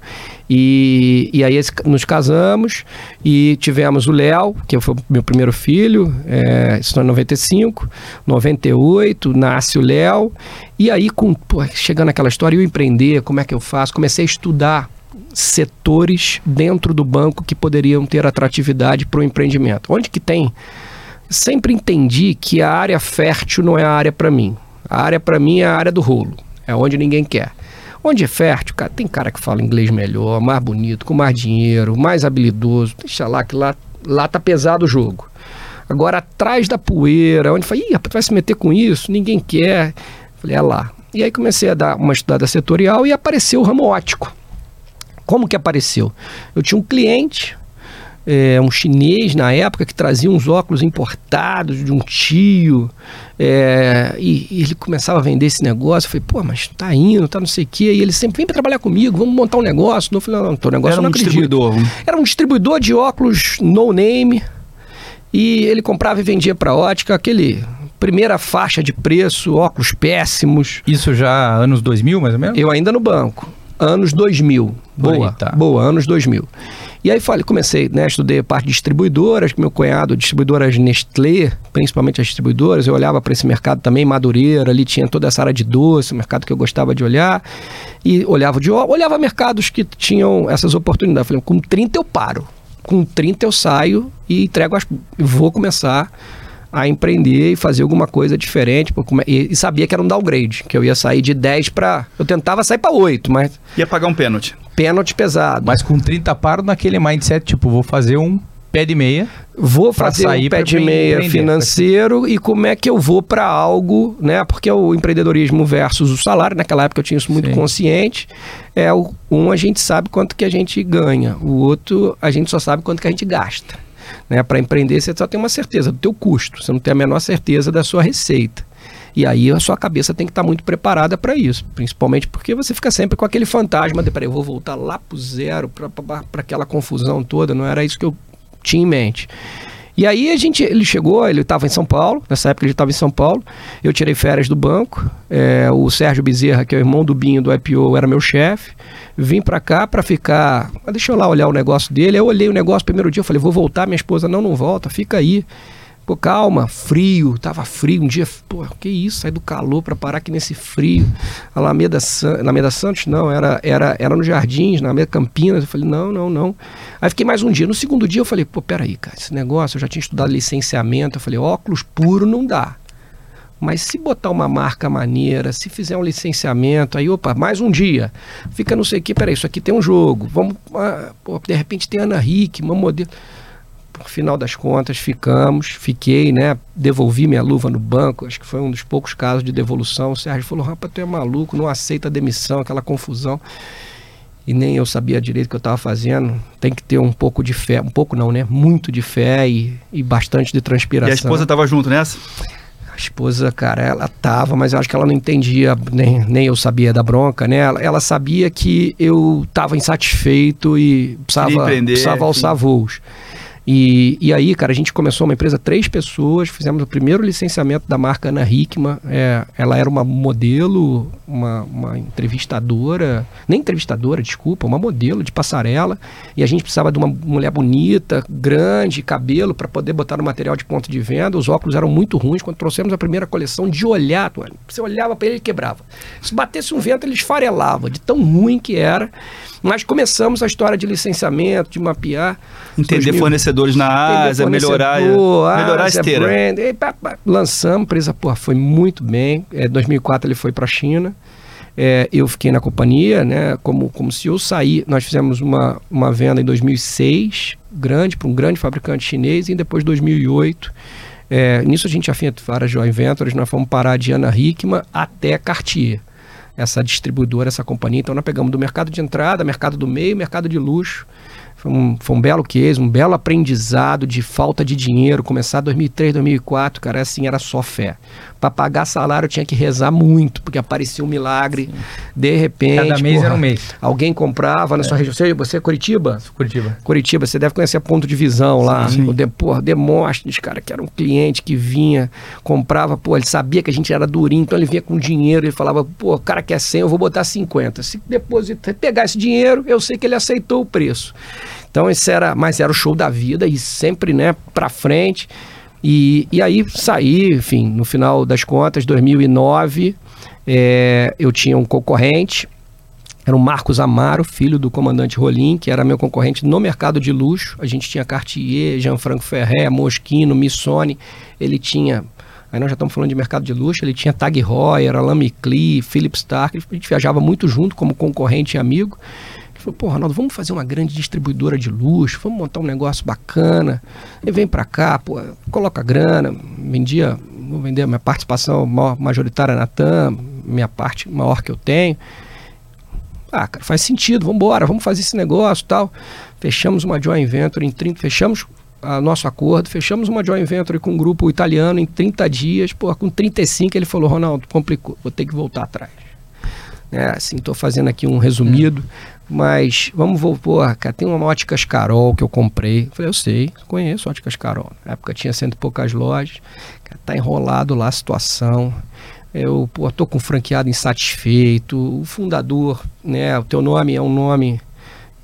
[SPEAKER 1] E, e aí nos casamos e tivemos o Léo, que foi meu primeiro filho, é, isso em 95, 98, nasce o Léo. E aí, com, pô, chegando aquela história, eu empreender, como é que eu faço? Comecei a estudar setores dentro do banco que poderiam ter atratividade para o empreendimento. Onde que tem? Sempre entendi que a área fértil não é a área para mim. A área para mim é a área do rolo, é onde ninguém quer. Onde é fértil, cara, tem cara que fala inglês melhor, mais bonito, com mais dinheiro, mais habilidoso. Deixa lá que lá, lá tá pesado o jogo. Agora, atrás da poeira, onde fala, ih, rapaz, vai se meter com isso, ninguém quer. Falei, é lá. E aí comecei a dar uma estudada setorial e apareceu o ramo ótico. Como que apareceu? Eu tinha um cliente, é, um chinês na época, que trazia uns óculos importados de um tio, é, e, e, ele começava a vender esse negócio. Eu falei, pô, mas tá indo, tá não sei o quê. E ele sempre, vem para trabalhar comigo, vamos montar um negócio. Eu falei, não, não, teu negócio
[SPEAKER 4] Era
[SPEAKER 1] um
[SPEAKER 4] distribuidor.
[SPEAKER 1] Era um distribuidor de óculos no name, e ele comprava e vendia para ótica aquele primeira faixa de preço, óculos péssimos.
[SPEAKER 3] Isso já anos 2000, mais ou menos?
[SPEAKER 1] Eu ainda no banco anos 2000. Boa, tá. boa, anos 2000. E aí falei, comecei, né, estudei parte de distribuidoras, meu cunhado, distribuidoras Nestlé, principalmente as distribuidoras, eu olhava para esse mercado também, Madureira, ali tinha toda essa área de doce, mercado que eu gostava de olhar, e olhava de olhava mercados que tinham essas oportunidades. Falei, com 30 eu paro, com 30 eu saio e entrego as, vou começar a empreender e fazer alguma coisa diferente. E, sabia que era um downgrade, que eu ia sair de 10 para. Eu tentava sair para 8, mas.
[SPEAKER 4] Ia pagar um pênalti.
[SPEAKER 1] Pênalti pesado.
[SPEAKER 3] Mas com 30 paro naquele mindset, tipo, vou fazer um pé de meia.
[SPEAKER 1] Vou fazer um pé de meia financeiro e como é que eu vou para algo, né? Porque o empreendedorismo versus o salário, naquela época eu tinha isso muito Sim. consciente. É o, um a gente sabe quanto que a gente ganha, o outro a gente só sabe quanto que a gente gasta. Né? Para empreender, você só tem uma certeza do teu custo, você não tem a menor certeza da sua receita. E aí a sua cabeça tem que estar tá muito preparada para isso, principalmente porque você fica sempre com aquele fantasma de, peraí, eu vou voltar lá para zero, para aquela confusão toda, não era isso que eu tinha em mente. E aí a gente, ele chegou, ele estava em São Paulo, nessa época ele estava em São Paulo, eu tirei férias do banco, é, o Sérgio Bezerra, que é o irmão do Binho do IPO, era meu chefe, vim para cá para ficar, ah, deixa eu lá olhar o negócio dele, eu olhei o negócio primeiro dia, eu falei, vou voltar, minha esposa, não, não volta, fica aí. Pô, calma, frio, tava frio um dia, pô, que isso, sai do calor para parar aqui nesse frio. Alameda, San, Alameda Santos, não, era, era, era no Jardins, na Alameda Campinas. Eu falei, não, não, não. Aí fiquei mais um dia. No segundo dia eu falei, pô, peraí, cara, esse negócio, eu já tinha estudado licenciamento. Eu falei, óculos puro não dá. Mas se botar uma marca maneira, se fizer um licenciamento, aí, opa, mais um dia. Fica não sei o que, peraí, isso aqui tem um jogo. Vamos, ah, pô, de repente tem Ana Rick, uma modelo por final das contas, ficamos, fiquei, né? Devolvi minha luva no banco, acho que foi um dos poucos casos de devolução. O Sérgio falou: rapaz, tu é maluco, não aceita demissão, aquela confusão. E nem eu sabia direito o que eu estava fazendo. Tem que ter um pouco de fé, um pouco não, né? Muito de fé e, e bastante de transpiração. E a
[SPEAKER 4] esposa estava junto nessa?
[SPEAKER 1] A esposa, cara, ela tava, mas eu acho que ela não entendia, nem, nem eu sabia da bronca, né? Ela, ela sabia que eu estava insatisfeito e precisava, precisava alçar voos. E, e aí, cara, a gente começou uma empresa, três pessoas, fizemos o primeiro licenciamento da marca Ana Hickman. É, ela era uma modelo, uma, uma entrevistadora, nem entrevistadora, desculpa, uma modelo de passarela. E a gente precisava de uma mulher bonita, grande, cabelo, para poder botar no material de ponto de venda. Os óculos eram muito ruins. Quando trouxemos a primeira coleção, de olhar, você olhava para ele, ele quebrava. Se batesse um vento, ele esfarelava, de tão ruim que era. Mas começamos a história de licenciamento, de mapear.
[SPEAKER 4] Entender 2000, fornecedores na Ásia, melhorar, melhorar a esteira. Brand,
[SPEAKER 1] e, pá, pá, lançamos, a empresa porra, foi muito bem. Em é, 2004 ele foi para a China. É, eu fiquei na companhia, né, como, como se eu saí. Nós fizemos uma, uma venda em 2006, grande, para um grande fabricante chinês, e depois 2008. É, nisso a gente já fez várias joint ventures, nós fomos parar de Ana Hickman até Cartier essa distribuidora, essa companhia. Então nós pegamos do mercado de entrada, mercado do meio, mercado de luxo. Foi um, foi um belo case, um belo aprendizado de falta de dinheiro. Começar 2003, 2004, cara, assim, era só fé. Para pagar salário eu tinha que rezar muito, porque aparecia um milagre. De repente.
[SPEAKER 3] Cada mês porra, era um mês.
[SPEAKER 1] Alguém comprava na é. sua região. Você, você é Curitiba?
[SPEAKER 3] Curitiba.
[SPEAKER 1] Curitiba, você deve conhecer a ponto de visão lá. Sim. O de, porra, Demóstenes, cara, que era um cliente que vinha, comprava, pô, ele sabia que a gente era durinho, então ele vinha com dinheiro, ele falava, pô, o cara quer 100, eu vou botar 50. Se depositar, pegar esse dinheiro, eu sei que ele aceitou o preço. Então esse era, mas era o show da vida e sempre, né, para frente. E, e aí saí, enfim, no final das contas, 2009, é, eu tinha um concorrente, era o Marcos Amaro, filho do comandante Rolim, que era meu concorrente no mercado de luxo. A gente tinha Cartier, Jean-Franco Ferré, Moschino, Missoni. Ele tinha, aí nós já estamos falando de mercado de luxo, ele tinha Tag Heuer, Alain Micli, Philip Stark. A gente viajava muito junto como concorrente e amigo. Falei, pô, Ronaldo, vamos fazer uma grande distribuidora de luxo, vamos montar um negócio bacana. Ele vem para cá, pô, coloca grana, vendia, vou vender minha participação majoritária na TAM, minha parte maior que eu tenho. Ah, cara, faz sentido, vamos embora, vamos fazer esse negócio tal. Fechamos uma joint venture em 30, fechamos a nosso acordo, fechamos uma joint venture com um grupo italiano em 30 dias, pô, com 35 ele falou, Ronaldo, complicou, vou ter que voltar atrás. É, assim, estou fazendo aqui um resumido. Mas vamos voltar, cara, tem uma Óticas Carol que eu comprei. Eu falei, eu sei, conheço Óticas Carol. Na época tinha cento e poucas lojas. Cara, tá enrolado lá a situação. Eu pô, tô com franqueado insatisfeito. O fundador, né? O teu nome é um nome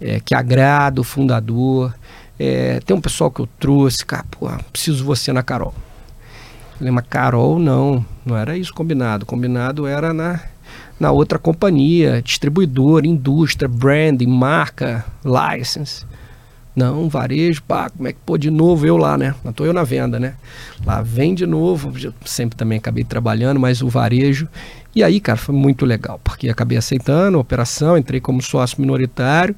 [SPEAKER 1] é, que agrada o fundador. É, tem um pessoal que eu trouxe, cara, pô, preciso você na Carol. Eu falei, mas Carol não, não era isso combinado. Combinado era na na outra companhia, distribuidor, indústria, branding, marca, license. Não, varejo, pá, como é que pô, de novo eu lá, né? Não estou eu na venda, né? Lá vem de novo, sempre também acabei trabalhando, mas o varejo. E aí, cara, foi muito legal, porque acabei aceitando a operação, entrei como sócio minoritário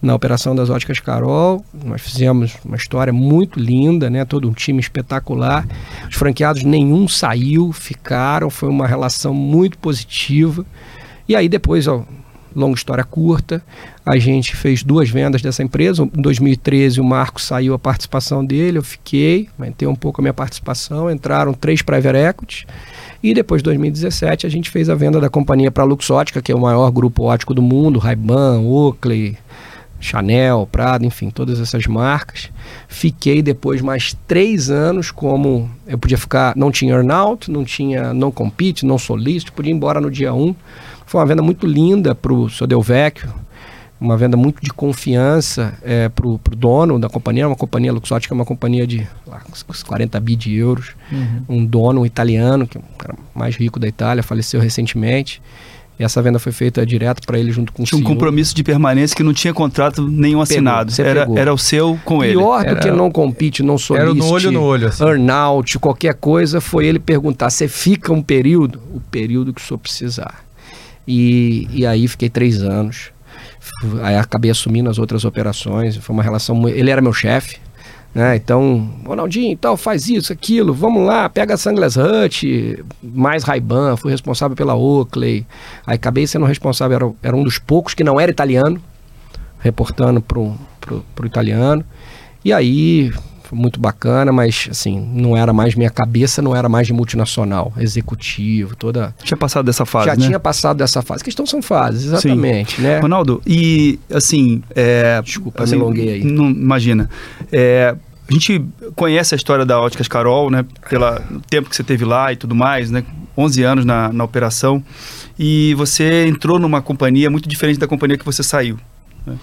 [SPEAKER 1] na operação das óticas Carol. Nós fizemos uma história muito linda, né? Todo um time espetacular. Os franqueados nenhum saiu, ficaram, foi uma relação muito positiva. E aí depois, ó, longa história curta, a gente fez duas vendas dessa empresa. Em 2013 o Marco saiu a participação dele, eu fiquei, aumentei um pouco a minha participação, entraram três private equity. E depois de 2017 a gente fez a venda da companhia para a Luxótica, que é o maior grupo ótico do mundo, Ray-Ban, Oakley, Chanel, Prada, enfim, todas essas marcas. Fiquei depois mais três anos como eu podia ficar, não tinha earnout, não tinha não compete, não solicito, podia ir embora no dia 1. Um. Foi uma venda muito linda para o Sodelvecchio, uma venda muito de confiança é, para o dono da companhia, uma companhia Luxótica, uma companhia de lá, 40 bi de euros, uhum. um dono italiano, que é o cara mais rico da Itália, faleceu recentemente. E essa venda foi feita direto para ele junto com
[SPEAKER 4] tinha o Tinha um compromisso de permanência que não tinha contrato nenhum assinado. Pegou, era, era o seu com
[SPEAKER 1] ele.
[SPEAKER 4] Pior
[SPEAKER 1] do era, que não compete, não solicite.
[SPEAKER 3] Era no olho no olho. Assim.
[SPEAKER 1] Earnout, qualquer coisa, foi ele perguntar: você fica um período? O período que o senhor precisar. E, e aí fiquei três anos. Aí acabei assumindo as outras operações. Foi uma relação. Ele era meu chefe, né? Então, Ronaldinho, tal, faz isso, aquilo, vamos lá, pega a Sunglass Hut, mais Ray-Ban, fui responsável pela Oakley. Aí acabei sendo responsável, era, era um dos poucos que não era italiano, reportando pro, pro, pro italiano. E aí, muito bacana, mas assim, não era mais minha cabeça, não era mais de multinacional, executivo, toda.
[SPEAKER 4] Tinha passado dessa fase,
[SPEAKER 1] Já
[SPEAKER 4] né?
[SPEAKER 1] tinha passado dessa fase. A questão são fases, exatamente, Sim. né?
[SPEAKER 4] Ronaldo, e assim, é,
[SPEAKER 1] desculpa,
[SPEAKER 4] assim,
[SPEAKER 1] me alonguei aí.
[SPEAKER 4] Não, imagina. É, a gente conhece a história da Óticas Carol, né? Pelo tempo que você teve lá e tudo mais, né? 11 anos na, na operação. E você entrou numa companhia muito diferente da companhia que você saiu. Né?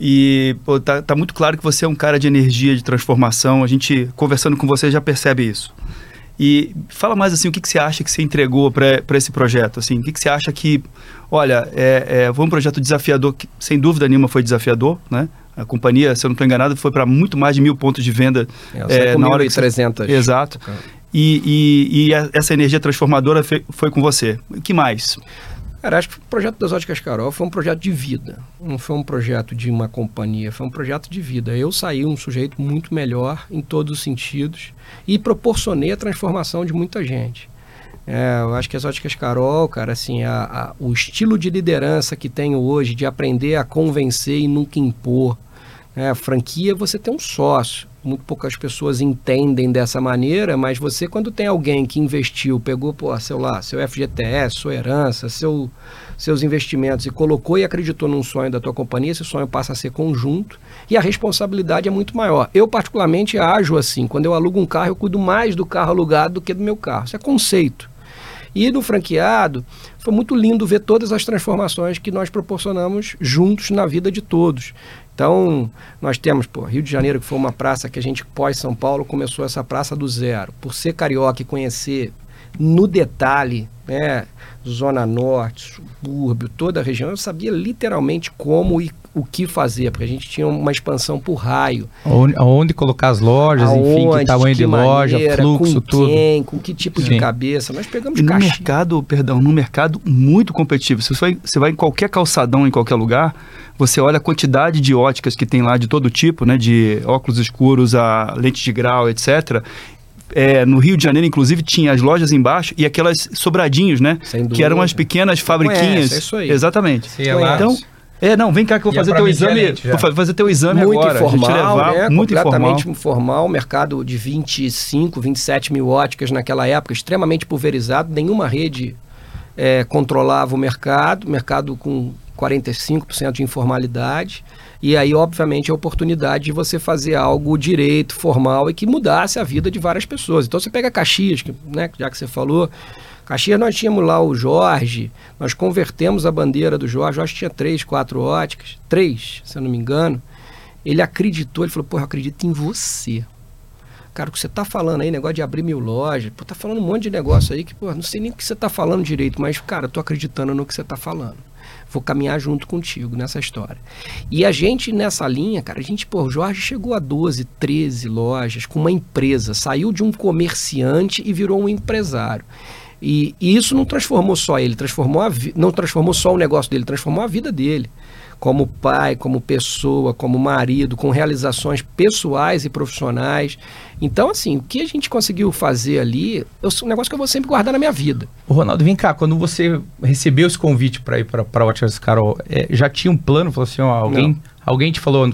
[SPEAKER 4] E pô, tá, tá muito claro que você é um cara de energia, de transformação. A gente, conversando com você, já percebe isso. E fala mais assim, o que, que você acha que você entregou para esse projeto? Assim, o que, que você acha que, olha, é, é, foi um projeto desafiador, que sem dúvida nenhuma foi desafiador, né? A companhia, se eu não estou enganado, foi para muito mais de mil pontos de venda
[SPEAKER 1] é, é na hora que 300.
[SPEAKER 4] Você... Exato. E, e, e, essa energia transformadora foi, foi com você. O que mais?
[SPEAKER 1] Cara, acho que o projeto das Óticas Carol foi um projeto de vida. Não foi um projeto de uma companhia, foi um projeto de vida. Eu saí um sujeito muito melhor em todos os sentidos e proporcionei a transformação de muita gente. É, eu acho que as óticas Carol, cara, assim, a, a, o estilo de liderança que tenho hoje, de aprender a convencer e nunca impor, É, franquia você tem um sócio. Muito poucas pessoas entendem dessa maneira, mas você quando tem alguém que investiu, pegou, pô, seu lá, seu FGTS, sua herança, seu, seus investimentos e colocou e acreditou num sonho da tua companhia, esse sonho passa a ser conjunto e a responsabilidade é muito maior. Eu particularmente ajo assim, quando eu alugo um carro, eu cuido mais do carro alugado do que do meu carro. Isso é conceito. E no franqueado, foi muito lindo ver todas as transformações que nós proporcionamos juntos na vida de todos. Então, nós temos, pô, Rio de Janeiro, que foi uma praça que a gente, pós-São Paulo, começou essa praça do zero. Por ser carioca e conhecer no detalhe, né, Zona Norte, subúrbio, toda a região, eu sabia literalmente como e o que fazer, porque a gente tinha uma expansão por raio.
[SPEAKER 3] Onde, aonde colocar as lojas, Aonde, enfim, que tamanho de, de loja, maneira, fluxo,
[SPEAKER 1] com
[SPEAKER 3] tudo.
[SPEAKER 1] Quem, com que tipo Sim. de cabeça. Nós pegamos
[SPEAKER 4] no mercado, perdão, num mercado muito competitivo. Você vai, você vai em qualquer calçadão, em qualquer lugar, você olha a quantidade de óticas que tem lá de todo tipo, né? De óculos escuros a lente de grau, etc. É, no Rio de Janeiro, inclusive, tinha as lojas embaixo e aquelas sobradinhos, né? Que eram as pequenas fabriquinhas.
[SPEAKER 1] Conhece, é isso aí.
[SPEAKER 4] Exatamente. Então, é, não, vem cá que eu vou fazer teu exame. Vou fazer teu exame
[SPEAKER 1] muito
[SPEAKER 4] agora.
[SPEAKER 1] Informal, levar, né? Muito completamente informal. informal. Mercado de 25, 27 mil óticas naquela época, extremamente pulverizado. Nenhuma rede é, controlava o mercado. Mercado com 45% de informalidade. E aí, obviamente, a oportunidade de você fazer algo direito, formal e que mudasse a vida de várias pessoas. Então, você pega Caxias, que, né, já que você falou, Caxias nós tínhamos lá o Jorge, nós convertemos a bandeira do Jorge, Jorge tinha três, quatro óticas, três, se eu não me engano. Ele acreditou, ele falou, pô, eu acredito em você. Cara, o que você está falando aí, negócio de abrir mil lojas, pô, tá falando um monte de negócio aí que, pô, não sei nem o que você está falando direito, mas, cara, eu tô acreditando no que você está falando. Vou caminhar junto contigo nessa história. E a gente, nessa linha, cara, a gente, pô, Jorge chegou a 12, 13 lojas com uma empresa, saiu de um comerciante e virou um empresário. E, e isso não transformou só ele, transformou a não transformou só o negócio dele, transformou a vida dele. Como pai, como pessoa, como marido, com realizações pessoais e profissionais. Então, assim, o que a gente conseguiu fazer ali é um negócio que eu vou sempre guardar na minha vida.
[SPEAKER 3] O Ronaldo, vem cá, quando você recebeu esse convite para ir para a Óticas Carol, é, já tinha um plano? Falou assim, ó, alguém... Não Alguém te falou,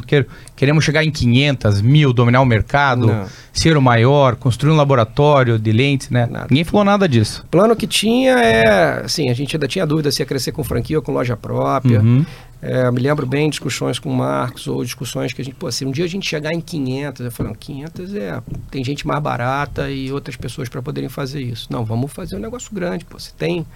[SPEAKER 3] queremos chegar em 500, mil, dominar o mercado, Não. ser o maior, construir um laboratório de lentes, né? Nada. Ninguém falou nada disso.
[SPEAKER 1] O plano que tinha é, assim, a gente ainda tinha dúvida se ia crescer com franquia ou com loja própria. Uhum. É, me lembro bem discussões com o Marcos ou discussões que a gente, pô, se um dia a gente chegar em 500, eu falei, 500 é, tem gente mais barata e outras pessoas para poderem fazer isso. Não, vamos fazer um negócio grande, pô, você tem...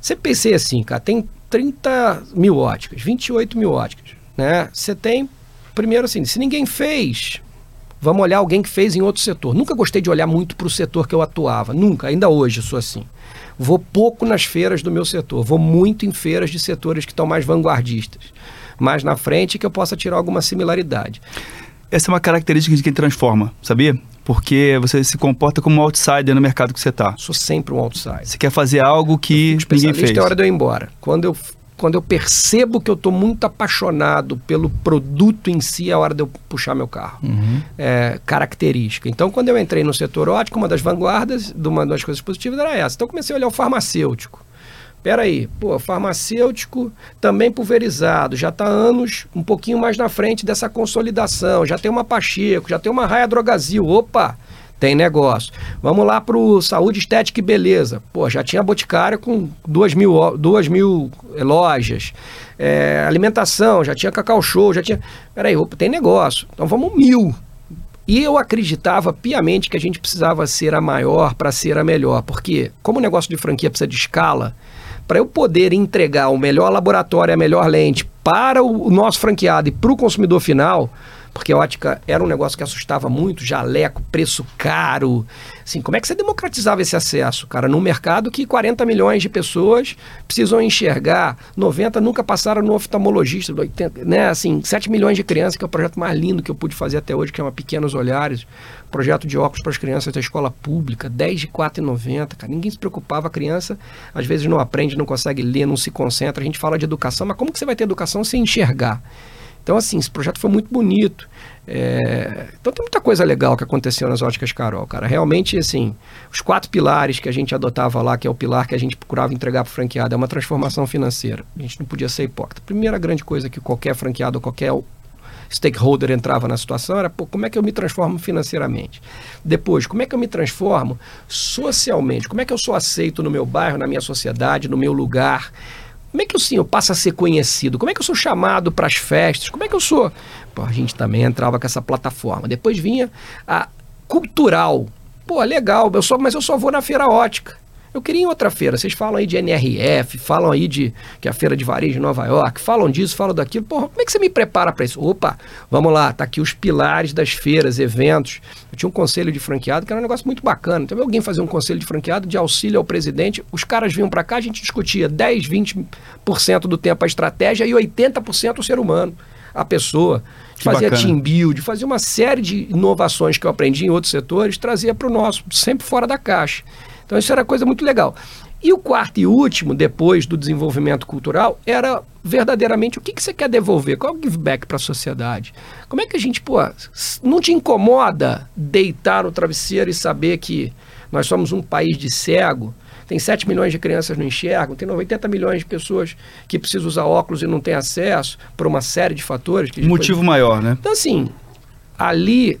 [SPEAKER 1] Você pensei assim, cara, tem 30 mil óticas, 28 mil óticas né? Você tem, primeiro assim, se ninguém fez, vamos olhar alguém que fez em outro setor. Nunca gostei de olhar muito para o setor que eu atuava, nunca, ainda hoje sou assim. Vou pouco nas feiras do meu setor, vou muito em feiras de setores que estão mais vanguardistas, mais na frente que eu possa tirar alguma similaridade.
[SPEAKER 4] Essa é uma característica de quem transforma, sabia? Porque você se comporta como um outsider no mercado que você está.
[SPEAKER 1] Sou sempre um outsider.
[SPEAKER 4] Você quer fazer algo que ninguém fez.
[SPEAKER 1] é hora de eu ir embora. Quando eu quando eu percebo que eu estou muito apaixonado pelo produto em si, é hora de eu puxar meu carro. Uhum. É, característica. Então, quando eu entrei no setor ótico, uma das vanguardas, de uma das coisas positivas era essa. Então, comecei a olhar o farmacêutico. Peraí, pô, farmacêutico também pulverizado, já está anos um pouquinho mais na frente dessa consolidação, já tem uma Pacheco, já tem uma Raia Drogazil, opa, tem negócio. Vamos lá para o saúde, estética e beleza. Pô, já tinha Boticário com duas mil, duas mil eh, lojas. É, alimentação, já tinha Cacau Show, já tinha... Peraí, opa, tem negócio. Então vamos mil. E eu acreditava piamente que a gente precisava ser a maior para ser a melhor. Porque como o negócio de franquia precisa de escala, para eu poder entregar o melhor laboratório, a melhor lente para o nosso franqueado e para o consumidor final porque a ótica era um negócio que assustava muito, jaleco, preço caro. Assim, como é que você democratizava esse acesso, cara, num mercado que 40 milhões de pessoas precisam enxergar, 90 nunca passaram no oftalmologista, né? Assim, 7 milhões de crianças, que é o projeto mais lindo que eu pude fazer até hoje, que é uma Pequenos Olhares, projeto de óculos para as crianças da escola pública, 10 de 4,90, cara. Ninguém se preocupava, a criança às vezes não aprende, não consegue ler, não se concentra. A gente fala de educação, mas como que você vai ter educação sem enxergar? Então, assim, esse projeto foi muito bonito. É... Então tem muita coisa legal que aconteceu nas óticas Carol, cara. Realmente, assim, os quatro pilares que a gente adotava lá, que é o pilar que a gente procurava entregar para o franqueado, é uma transformação financeira. A gente não podia ser hipócrita. Primeira grande coisa que qualquer franqueado, qualquer stakeholder entrava na situação era pô, como é que eu me transformo financeiramente. Depois, como é que eu me transformo socialmente? Como é que eu sou aceito no meu bairro, na minha sociedade, no meu lugar? Como é que sim, eu passo a ser conhecido? Como é que eu sou chamado para as festas? Como é que eu sou? Pô, a gente também entrava com essa plataforma. Depois vinha a cultural. Pô, legal, eu só, mas eu só vou na feira ótica. Eu queria em outra feira. Vocês falam aí de NRF, falam aí de que é a feira de varejo de Nova York, falam disso, falam daquilo. Porra, como é que você me prepara para isso? Opa, vamos lá, tá aqui os pilares das feiras, eventos. Eu tinha um conselho de franqueado que era um negócio muito bacana. Então, alguém fazer um conselho de franqueado de auxílio ao presidente, os caras vinham para cá, a gente discutia 10, 20% do tempo a estratégia e 80% o ser humano, a pessoa. Fazia bacana. team build, fazia uma série de inovações que eu aprendi em outros setores, trazia para o nosso, sempre fora da caixa. Então isso era coisa muito legal. E o quarto e último, depois do desenvolvimento cultural, era verdadeiramente o que, que você quer devolver, qual é o give back para a sociedade. Como é que a gente, pô, não te incomoda deitar no travesseiro e saber que nós somos um país de cego? Tem 7 milhões de crianças não enxergam, tem 80 milhões de pessoas que precisam usar óculos e não têm acesso por uma série de fatores.
[SPEAKER 4] Que Motivo maior, né?
[SPEAKER 1] Então, assim, ali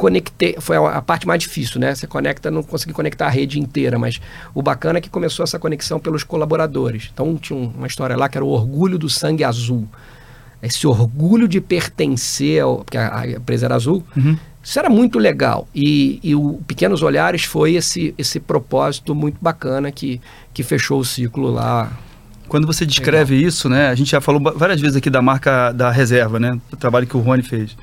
[SPEAKER 1] conectei, foi a, parte mais difícil, né? Você conecta, não consegui conectar a rede inteira, mas o bacana é que começou essa conexão pelos colaboradores. Então tinha uma história lá que era o orgulho do sangue azul. Esse orgulho de pertencer, ao, porque a, a empresa era azul, uhum. isso era muito legal. E, e, o Pequenos Olhares foi esse, esse propósito muito bacana que, que fechou o ciclo lá
[SPEAKER 4] quando você descreve Legal. isso, né? A gente já falou várias vezes aqui da marca da reserva, né? O trabalho que o Rony fez.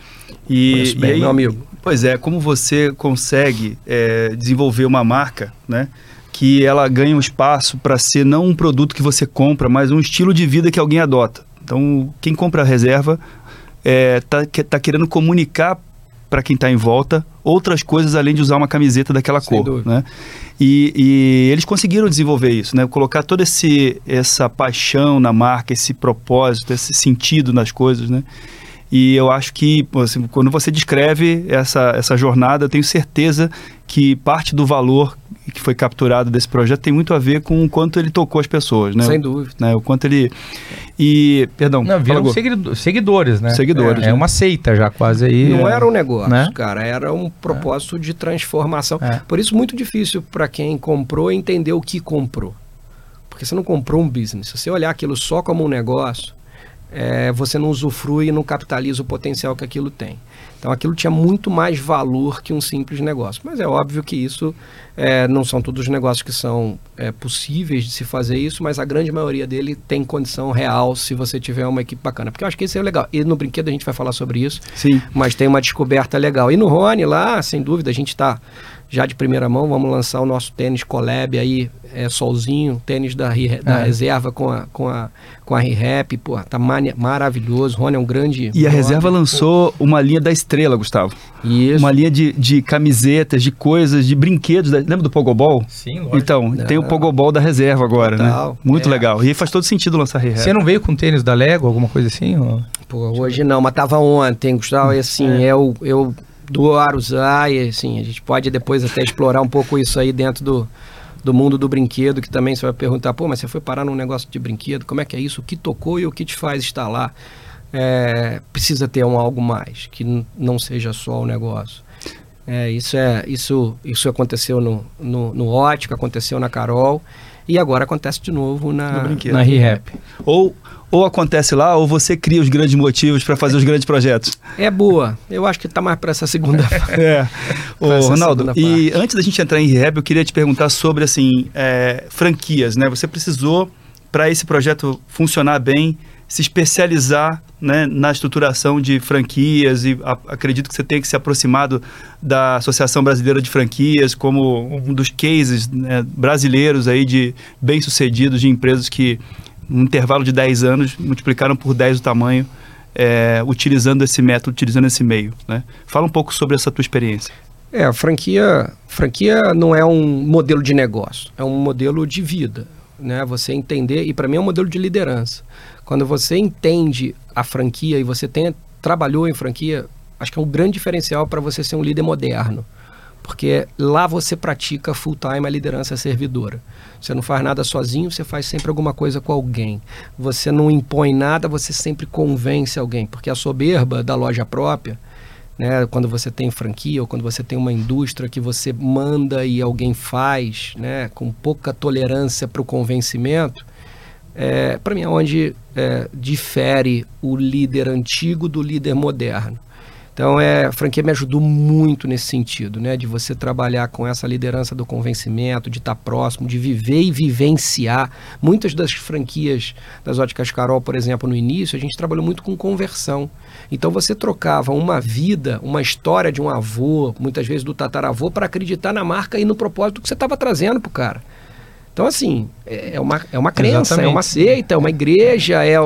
[SPEAKER 1] E, bem, e aí, meu amigo.
[SPEAKER 4] Pois é, como você consegue é, desenvolver uma marca, né? Que ela ganha um espaço para ser não um produto que você compra, mas um estilo de vida que alguém adota. Então, quem compra a reserva está é, tá querendo comunicar para quem está em volta outras coisas além de usar uma camiseta daquela Sem cor, dúvida. né? E, e, eles conseguiram desenvolver isso, né? Colocar toda esse essa paixão na marca, esse propósito, esse sentido nas coisas, né? E eu acho que assim, quando você descreve essa, essa jornada, eu tenho certeza que parte do valor que foi capturado desse projeto tem muito a ver com o quanto ele tocou as pessoas, né?
[SPEAKER 1] Sem dúvida.
[SPEAKER 4] Né? O quanto ele e perdão,
[SPEAKER 3] não, viram seguidores, né?
[SPEAKER 4] Seguidores.
[SPEAKER 3] É, é, uma seita já quase aí.
[SPEAKER 1] Não é. era um negócio, né? cara, era um propósito é. de transformação. É. Por isso muito difícil para quem comprou entender o que comprou. Porque você não comprou um business. Se você olhar aquilo só como um negócio, é, você não usufrui e não capitaliza o potencial que aquilo tem. Então aquilo tinha muito mais valor que um simples negócio. Mas é óbvio que isso é, não são todos os negócios que são é, possíveis de se fazer isso, mas a grande maioria dele tem condição real se você tiver uma equipe bacana. Porque eu acho que isso é legal. E no brinquedo a gente vai falar sobre isso.
[SPEAKER 4] Sim.
[SPEAKER 1] Mas tem uma descoberta legal. E no Rony lá, sem dúvida, a gente está já de primeira mão, vamos lançar o nosso tênis Collab aí, é, solzinho, tênis da, da é. reserva com a, com a, com a ReHap, pô, tá maravilhoso. Rony é um grande.
[SPEAKER 4] E a reserva lançou pô. uma linha da estrela, Gustavo.
[SPEAKER 1] Isso.
[SPEAKER 4] Uma linha de, de camisetas, de coisas, de brinquedos. Da... Lembra do Pogobol?
[SPEAKER 3] Sim, lógico.
[SPEAKER 4] Então, não. tem o Pogobol da reserva agora, né? Total. né? Muito é. legal. E faz todo sentido lançar a ReHap.
[SPEAKER 3] Você não veio com tênis da Lego, alguma coisa assim? Ou...
[SPEAKER 1] Pô, hoje não, mas tava ontem, Gustavo, e assim, é. eu, eu do usar e assim, a gente pode depois até explorar um pouco isso aí dentro do, do mundo do brinquedo, que também você vai perguntar, pô, mas você foi parar num negócio de brinquedo, como é que é isso? O que tocou e o que te faz estar lá? É, precisa ter um algo mais, que não seja só o negócio. É, isso, é, isso, isso aconteceu no, no, no Ótico, aconteceu na Carol, e agora acontece de novo na,
[SPEAKER 3] na ReHap.
[SPEAKER 4] Ou ou acontece lá, ou você cria os grandes motivos para fazer os grandes projetos?
[SPEAKER 1] É boa. Eu acho que está mais para essa segunda
[SPEAKER 4] É. Ô, Ronaldo, e antes da gente entrar em rehab, eu queria te perguntar sobre assim, é, franquias, né? Você precisou, para esse projeto funcionar bem, se especializar né, na estruturação de franquias e a, acredito que você tenha que se aproximado da Associação Brasileira de Franquias como um dos cases né, brasileiros aí de bem-sucedidos de empresas que num intervalo de 10 anos, multiplicaram por 10 o tamanho, é, utilizando esse método, utilizando esse meio. Né? Fala um pouco sobre essa tua experiência.
[SPEAKER 1] É, a franquia, franquia não é um modelo de negócio, é um modelo de vida. Né? Você entender, e para mim é um modelo de liderança. Quando você entende a franquia e você tem, trabalhou em franquia, acho que é um grande diferencial para você ser um líder moderno Porque lá você pratica full time a liderança servidora. Você não faz nada sozinho, você faz sempre alguma coisa com alguém. Você não impõe nada, você sempre convence alguém. Porque a soberba da loja própria, né, quando você tem franquia ou quando você tem uma indústria que você manda e alguém faz, né, com pouca tolerância para o convencimento, é, para mim é onde é, difere o líder antigo do líder moderno. Então, é, a franquia me ajudou muito nesse sentido, né? De você trabalhar com essa liderança do convencimento, de estar próximo, de viver e vivenciar. Muitas das franquias das óticas Carol, por exemplo, no início, a gente trabalhou muito com conversão. Então, você trocava uma vida, uma história de um avô, muitas vezes do tataravô, para acreditar na marca e no propósito que você estava trazendo para o cara. Então, assim, é, é uma, é uma crença, Exatamente. é uma seita, é uma igreja, é,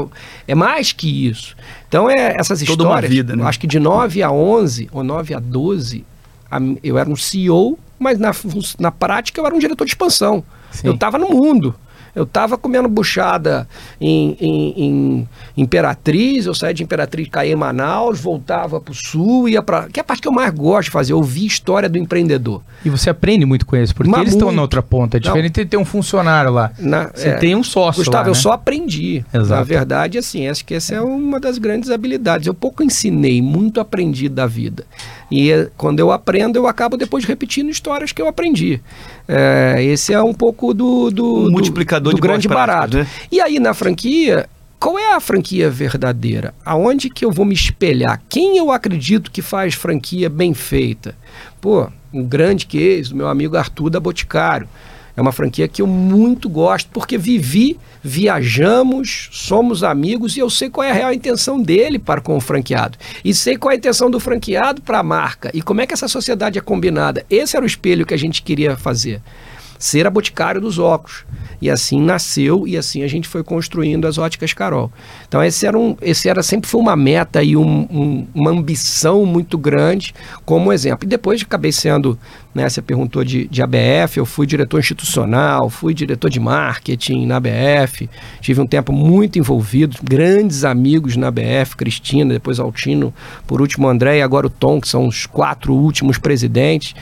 [SPEAKER 1] é mais que isso. Então, é essas Toda histórias. Uma vida, né? Acho que de 9 a 11, ou 9 a 12, a, eu era um CEO, mas na, na prática eu era um diretor de expansão. Sim. Eu estava no mundo. Eu estava comendo buchada em, em, em, Imperatriz, eu saía de Imperatriz, caía em Manaus, voltava para o sul, ia para. Que é a parte que eu mais gosto de fazer, ouvir história do empreendedor.
[SPEAKER 3] E você aprende muito com eles, porque Mas eles muito. estão na outra ponta. É diferente Não. de ter um funcionário lá. Na, você é, tem um sócio.
[SPEAKER 1] Gustavo,
[SPEAKER 3] lá,
[SPEAKER 1] eu né? só aprendi. Exato. Na verdade, assim, acho que essa é uma das grandes habilidades. Eu pouco ensinei, muito aprendi da vida. E eh, quando eu aprendo, eu acabo depois repetindo histórias que eu aprendi. É, esse é um pouco do, do,
[SPEAKER 4] um multiplicador
[SPEAKER 1] do,
[SPEAKER 4] do
[SPEAKER 1] grande barato.
[SPEAKER 4] Né?
[SPEAKER 1] E aí na franquia, qual é a franquia verdadeira? Aonde que eu vou me espelhar? Quem eu acredito que faz franquia bem feita? Pô, um grande case, meu amigo Arthur da Boticário. É uma franquia que eu muito gosto, porque vivi, viajamos, somos amigos e eu sei qual é a real intenção dele para com o franqueado. E sei qual é a intenção do franqueado para a marca. E como é que essa sociedade é combinada. Esse era o espelho que a gente queria fazer. Ser a Boticário dos óculos. E assim nasceu e assim a gente foi construindo as óticas Carol. Então esse era, um, esse era sempre foi uma meta e um, um, uma ambição muito grande como exemplo. E depois acabei sendo, né, você perguntou de, de ABF, eu fui diretor institucional, fui diretor de marketing na ABF, tive um tempo muito envolvido, grandes amigos na ABF, Cristina, depois Altino, por último André e agora o Tom, que são os quatro últimos presidentes.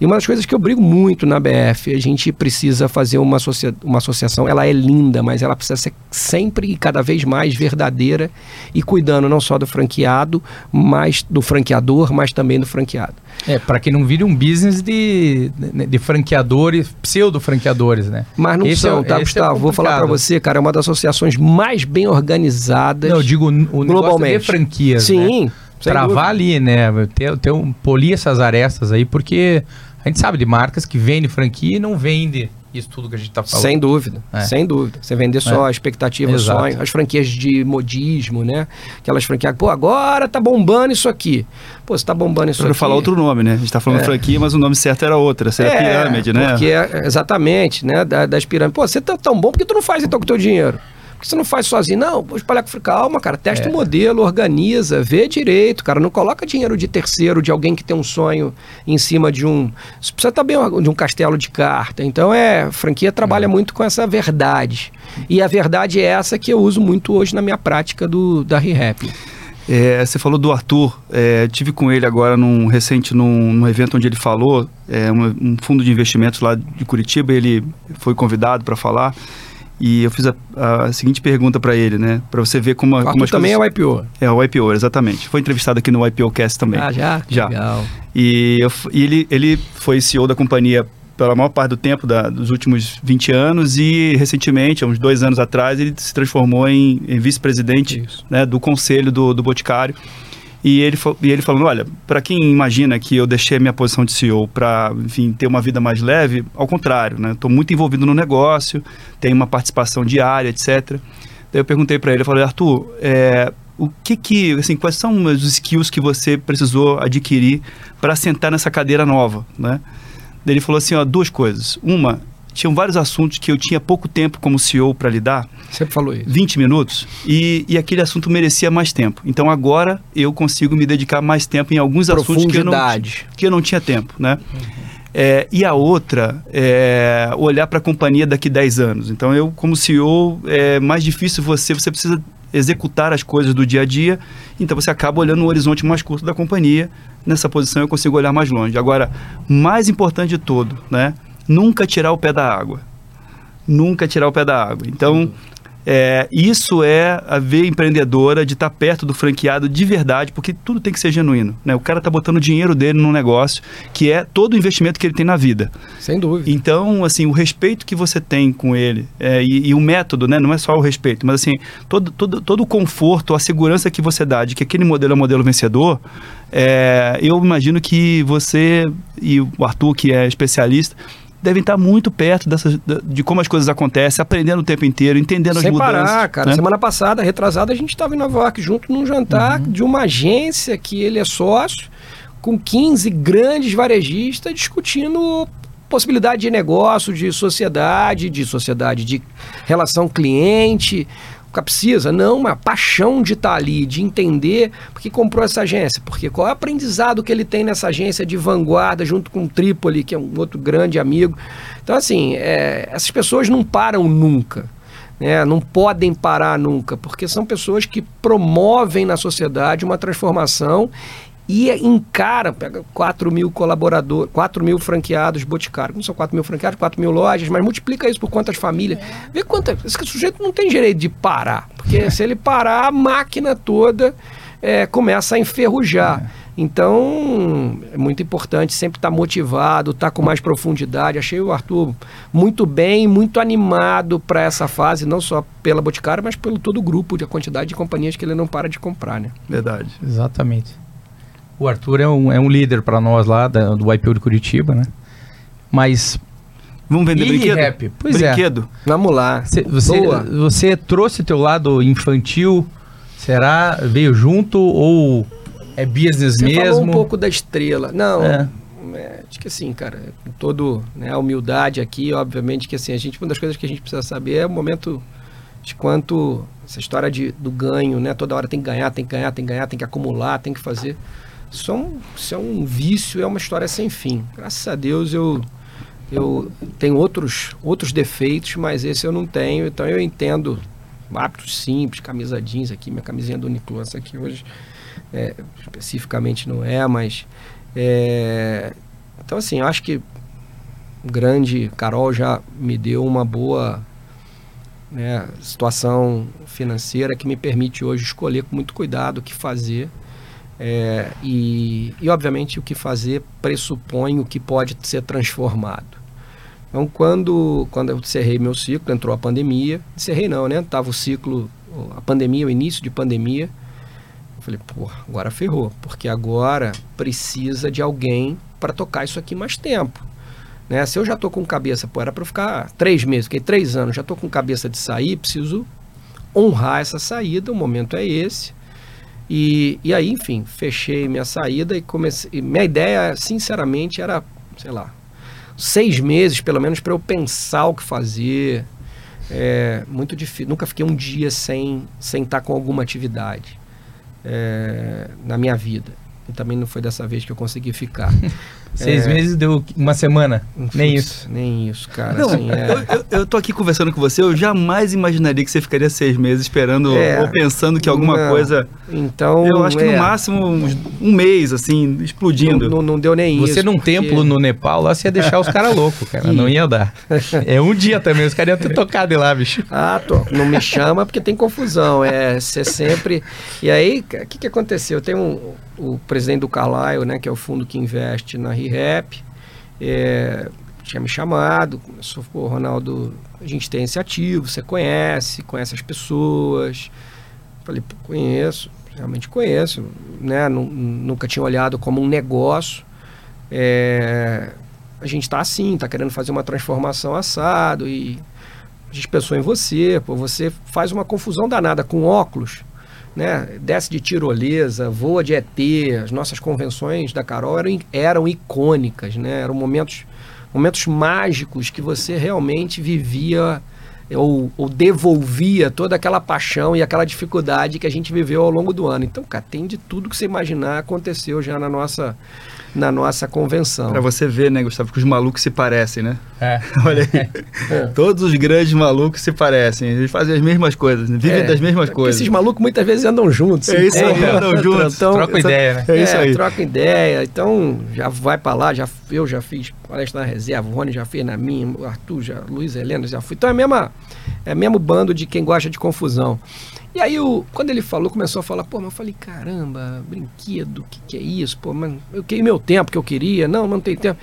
[SPEAKER 1] E uma das coisas que eu brigo muito na BF, a gente precisa fazer uma, associa uma associação, ela é linda, mas ela precisa ser sempre e cada vez mais verdadeira e cuidando não só do franqueado, mas do franqueador, mas também do franqueado.
[SPEAKER 3] É, para que não vire um business de, de, de franqueadores, pseudo-franqueadores, né?
[SPEAKER 1] Mas não esse são, é, tá, é Gustavo? É Vou falar para você, cara, é uma das associações mais bem organizadas. Não,
[SPEAKER 3] eu digo o globalmente. de franquias,
[SPEAKER 1] Sim.
[SPEAKER 3] Né? Travar dúvida. ali, né? Ter, ter um, polir essas arestas aí, porque a gente sabe de marcas que vendem franquia e não vende isso tudo que a gente está falando.
[SPEAKER 1] Sem dúvida, é. sem dúvida. Você vender só é. a expectativa, o sonho. As franquias de modismo, né? Aquelas franquias, pô, agora tá bombando isso aqui. Pô, você tá bombando isso
[SPEAKER 4] Eu
[SPEAKER 1] aqui.
[SPEAKER 4] falar outro nome, né? A gente tá falando é. franquia, mas o nome certo era outro, essa é, a pirâmide, né?
[SPEAKER 1] Porque, é, exatamente, né? Das pirâmides. Pô, você tá tão bom, por que tu não faz então com o teu dinheiro? Porque você não faz sozinho, não, vou espalhar com calma, cara, testa é. o modelo, organiza, vê direito, cara, não coloca dinheiro de terceiro, de alguém que tem um sonho em cima de um, você precisa também de um castelo de carta. Então é, franquia trabalha é. muito com essa verdade. E a verdade é essa que eu uso muito hoje na minha prática do da ReHap.
[SPEAKER 4] É, você falou do Arthur, é, tive com ele agora num recente num, num evento onde ele falou, é, um, um, fundo de investimentos lá de Curitiba, ele foi convidado para falar. E eu fiz a, a seguinte pergunta para ele, né? Para você ver como,
[SPEAKER 1] como
[SPEAKER 4] as
[SPEAKER 1] também coisas... é o IPO.
[SPEAKER 4] É o IPO, exatamente. Foi entrevistado aqui no IPO Cast também.
[SPEAKER 1] Ah, já?
[SPEAKER 4] Já.
[SPEAKER 1] Legal.
[SPEAKER 4] E, eu, e ele, ele foi CEO da companhia pela maior parte do tempo da, dos últimos 20 anos e recentemente, há uns dois anos atrás, ele se transformou em, em vice-presidente né, do conselho do, do Boticário. E ele, e ele falando, olha, para quem imagina que eu deixei minha posição de CEO para, enfim, ter uma vida mais leve, ao contrário, né? Estou muito envolvido no negócio, tenho uma participação diária, etc. Daí eu perguntei para ele, eu falei, Arthur, é, o que que, assim, quais são os skills que você precisou adquirir para sentar nessa cadeira nova, né? Ele falou assim, ó, duas coisas. Uma, tinham vários assuntos que eu tinha pouco tempo como CEO para lidar.
[SPEAKER 1] Sempre falou isso.
[SPEAKER 4] 20 minutos. E, e aquele assunto merecia mais tempo. Então agora eu consigo me dedicar mais tempo em alguns assuntos que eu não, que eu não tinha tempo, né? Uhum. É, e a outra é olhar para a companhia daqui 10 anos. Então, eu, como CEO, é mais difícil você, você precisa executar as coisas do dia a dia, então você acaba olhando o horizonte mais curto da companhia. Nessa posição eu consigo olhar mais longe. Agora, mais importante de tudo, né? Nunca tirar o pé da água. Nunca tirar o pé da água. Então, é, isso é a veia empreendedora de estar perto do franqueado de verdade, porque tudo tem que ser genuíno. Né? O cara está botando o dinheiro dele num negócio que é todo o investimento que ele tem na vida.
[SPEAKER 1] Sem dúvida.
[SPEAKER 4] Então, assim, o respeito que você tem com ele é, e, e, o método, né? não é só o respeito, mas assim, todo, todo, todo o conforto, a segurança que você dá de que aquele modelo é um modelo vencedor, é, eu imagino que você e o Arthur, que é especialista, devem estar muito perto dessas, de como as coisas acontecem, aprendendo o tempo inteiro, entendendo
[SPEAKER 1] Sem
[SPEAKER 4] as mudanças.
[SPEAKER 1] Parar, cara. Né? Semana passada, retrasada, a gente estava em Nova York junto num jantar uhum. de uma agência que ele é sócio, com 15 grandes varejistas discutindo possibilidade de negócio, de sociedade, de sociedade, de relação cliente, precisa, não, uma paixão de estar tá ali, de entender porque comprou essa agência, porque qual é o aprendizado que ele tem nessa agência de vanguarda, junto com o Trípoli, que é um outro grande amigo. Então, assim, é, essas pessoas não param nunca. Né? Não podem parar nunca, porque são pessoas que promovem na sociedade uma transformação e encara, pega 4 mil colaboradores, 4 mil franqueados Boticário. Não são 4 mil franqueados, 4 mil lojas, mas multiplica isso por quantas famílias. É. Vê quantas. Esse sujeito não tem direito de parar. Porque se ele parar, a máquina toda é, começa a enferrujar. É. Então, é muito importante sempre estar tá motivado, estar tá com mais profundidade. Achei o Arthur muito bem, muito animado para essa fase, não só pela Boticário, mas pelo todo o grupo, de a quantidade de companhias que ele não para de comprar, né?
[SPEAKER 3] Verdade. Exatamente. O Arthur é um, é um líder para nós lá da, do IPO de Curitiba, né? Mas
[SPEAKER 4] Vamos vender e brinquedo?
[SPEAKER 3] Rap? Pois
[SPEAKER 4] é. brinquedo.
[SPEAKER 1] É. Vamos lá.
[SPEAKER 3] Cê, você, você trouxe teu lado infantil? Será? Veio junto ou é business você mesmo? Falou
[SPEAKER 1] um pouco da estrela. Não. É. É, acho que assim, cara, com todo né, a humildade aqui, obviamente que assim, a gente, uma das coisas que a gente precisa saber é o momento de quanto essa história de, do ganho, né? Toda hora tem que ganhar, tem que ganhar, tem que ganhar, tem que acumular, tem que fazer. Isso é um, isso é um vício, é uma história sem fim. Graças a Deus eu, eu tenho outros, outros defeitos, mas esse eu não tenho. Então eu entendo hábitos simples, camisa jeans aqui, minha camisinha do Uniqlo, essa aqui hoje é, especificamente não é, mas é, então assim, eu acho que o grande Carol já me deu uma boa né, situação financeira que me permite hoje escolher com muito cuidado o que fazer é, e, e, obviamente, o que fazer pressupõe o que pode ser transformado. Então, quando, quando eu encerrei meu ciclo, entrou a pandemia. Encerrei não, né? Tava o ciclo, a pandemia, o início de pandemia. Eu falei, pô, agora ferrou. Porque agora precisa de alguém para tocar isso aqui mais tempo. Né? Se eu já tô com cabeça, pô, era para ficar três meses, fiquei três anos, já tô com cabeça de sair, preciso honrar essa saída, o momento é esse. E, e aí, enfim, fechei minha saída e comecei. Minha ideia, sinceramente, era, sei lá, seis meses pelo menos para eu pensar o que fazer. É muito difícil. Nunca fiquei um dia sem, sem estar com alguma atividade é, na minha vida. E também não foi dessa vez que eu consegui ficar.
[SPEAKER 3] Seis é... meses deu uma semana. nem isso.
[SPEAKER 1] Nem isso, cara.
[SPEAKER 4] Não, assim, é... eu, eu, eu, tô aqui conversando com você, eu jamais imaginaria que você ficaria seis meses esperando é, ou pensando que alguma não, coisa.
[SPEAKER 1] Então.
[SPEAKER 4] Eu acho que no é. máximo um, um, mês, assim, explodindo.
[SPEAKER 1] Não, não, não deu nem
[SPEAKER 3] você
[SPEAKER 1] isso.
[SPEAKER 3] Você num porque... templo no Nepal, lá você ia deixar os caras loucos, cara. Não ia dar. É um dia também, os caras iam ter tocado lá, bicho.
[SPEAKER 1] Ah, tô. Não me chama porque tem confusão. É ser sempre. E aí, o que, que aconteceu? Tem um o presidente do Carlyle, né, que é o fundo que investe na ReHap, é, tinha me chamado, começou, pô, Ronaldo, a gente tem esse ativo, você conhece, conhece as pessoas. Falei, conheço, realmente conheço, né, nunca tinha olhado como um negócio. É, a gente está assim, está querendo fazer uma transformação assado e a gente pensou em você, pô, você faz uma confusão danada com óculos né? Desce de tirolesa, voa de ET, as nossas convenções da Carol eram, eram icônicas, né? Eram momentos, momentos mágicos que você realmente vivia ou, ou, devolvia toda aquela paixão e aquela dificuldade que a gente viveu ao longo do ano. Então, cara, tem de tudo que você imaginar aconteceu já na nossa na nossa convenção.
[SPEAKER 4] Para você ver, né, Gustavo, que os malucos se parecem, né?
[SPEAKER 3] É.
[SPEAKER 4] Olha aí. É. Todos os grandes malucos se parecem. Eles fazem as mesmas coisas, né? vivem é. das mesmas coisas.
[SPEAKER 1] Esses malucos muitas vezes andam juntos.
[SPEAKER 4] É isso aí, andam juntos.
[SPEAKER 3] Então, troca ideia, né?
[SPEAKER 1] É, isso aí. Troca ideia. Então, já vai para lá, já, eu já fiz palestra na reserva, o Rony já fez na minha, o Arthur já, Luiz Helena já fui. Então é mesmo, é mesmo bando de quem gosta de confusão. E aí, o, quando ele falou, começou a falar, pô, mas eu falei, caramba, brinquedo, o que, que é isso? Pô, mas eu queria meu tempo que eu queria, não, não tem tempo.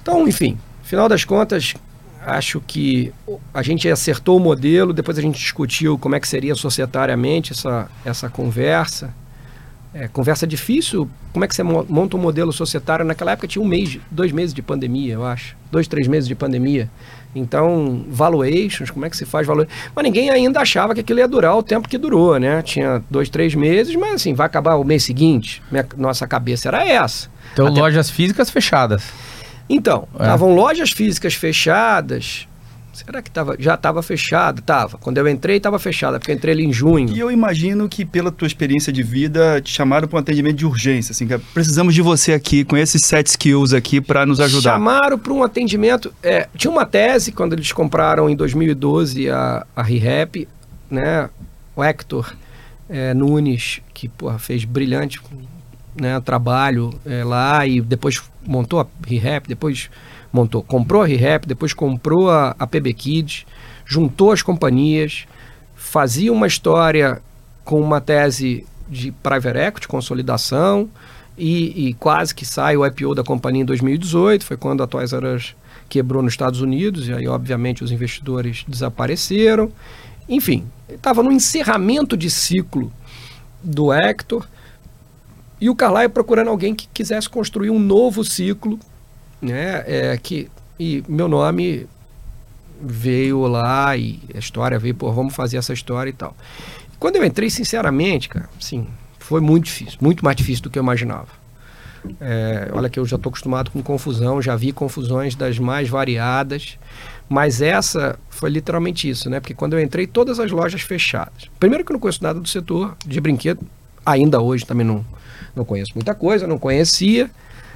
[SPEAKER 1] Então, enfim, final das contas, acho que a gente acertou o modelo, depois a gente discutiu como é que seria societariamente essa, essa conversa. É, conversa difícil, como é que você monta um modelo societário? Naquela época tinha um mês, dois meses de pandemia, eu acho. Dois, três meses de pandemia. Então, valuations, como é que se faz valor? Mas ninguém ainda achava que aquilo ia durar o tempo que durou, né? Tinha dois, três meses, mas assim, vai acabar o mês seguinte. Minha, nossa cabeça era essa.
[SPEAKER 3] Então, Até... lojas físicas fechadas.
[SPEAKER 1] Então, estavam é. lojas físicas fechadas, Será que tava, já estava fechado? Tava. Quando eu entrei, estava fechada, porque eu entrei ali em junho.
[SPEAKER 4] E eu imagino que, pela tua experiência de vida, te chamaram para um atendimento de urgência. Assim, precisamos de você aqui, com esses sete skills aqui, para nos ajudar.
[SPEAKER 1] Chamaram para um atendimento. É, tinha uma tese, quando eles compraram em 2012 a, a ReHap, né? O Hector é, Nunes, que porra, fez brilhante né, trabalho é, lá e depois montou a ReHap, depois montou, comprou a ReHap, depois comprou a, a PB Kids, juntou as companhias, fazia uma história com uma tese de private equity, consolidação, e, e, quase que sai o IPO da companhia em 2018, foi quando a Toys R Us quebrou nos Estados Unidos, e aí obviamente os investidores desapareceram. Enfim, estava no encerramento de ciclo do Hector, e o Carlyle procurando alguém que quisesse construir um novo ciclo né? É, que, e meu nome veio lá e a história veio, pô, vamos fazer essa história e tal. Quando eu entrei, sinceramente, cara, sim, foi muito difícil, muito mais difícil do que eu imaginava. É, olha que eu já estou acostumado com confusão, já vi confusões das mais variadas, mas essa foi literalmente isso, né? Porque quando eu entrei, todas as lojas fechadas. Primeiro que eu não conheço nada do setor de brinquedo, ainda hoje também não, não conheço muita coisa, não conhecia.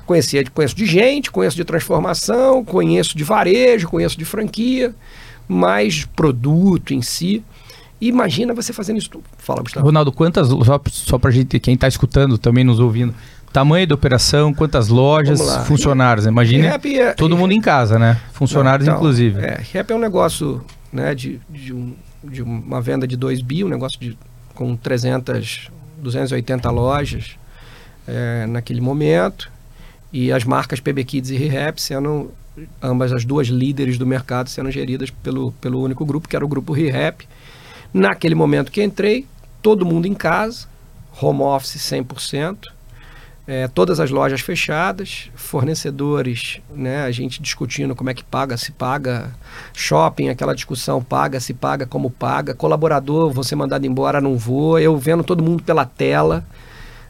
[SPEAKER 1] Conhecia, conheço de gente, conheço de transformação, conheço de varejo, conheço de franquia, mas produto em si. Imagina você fazendo isso tudo. Fala, Gustavo.
[SPEAKER 3] Ronaldo, quantas, só, só para gente, quem está escutando, também nos ouvindo, tamanho da operação, quantas lojas, funcionários, imagina é, todo mundo em casa, né? Funcionários não, então, inclusive.
[SPEAKER 1] É, Rap é um negócio né, de, de, um, de uma venda de 2 bi, um negócio de, com 300, 280 lojas é, naquele momento e as marcas PB Kids e ReHap sendo ambas as duas líderes do mercado sendo geridas pelo, pelo único grupo, que era o grupo ReHap. Naquele momento que entrei, todo mundo em casa, home office 100%, é, todas as lojas fechadas, fornecedores, né, a gente discutindo como é que paga, se paga, shopping, aquela discussão, paga, se paga, como paga, colaborador, você mandado embora, não vou, eu vendo todo mundo pela tela,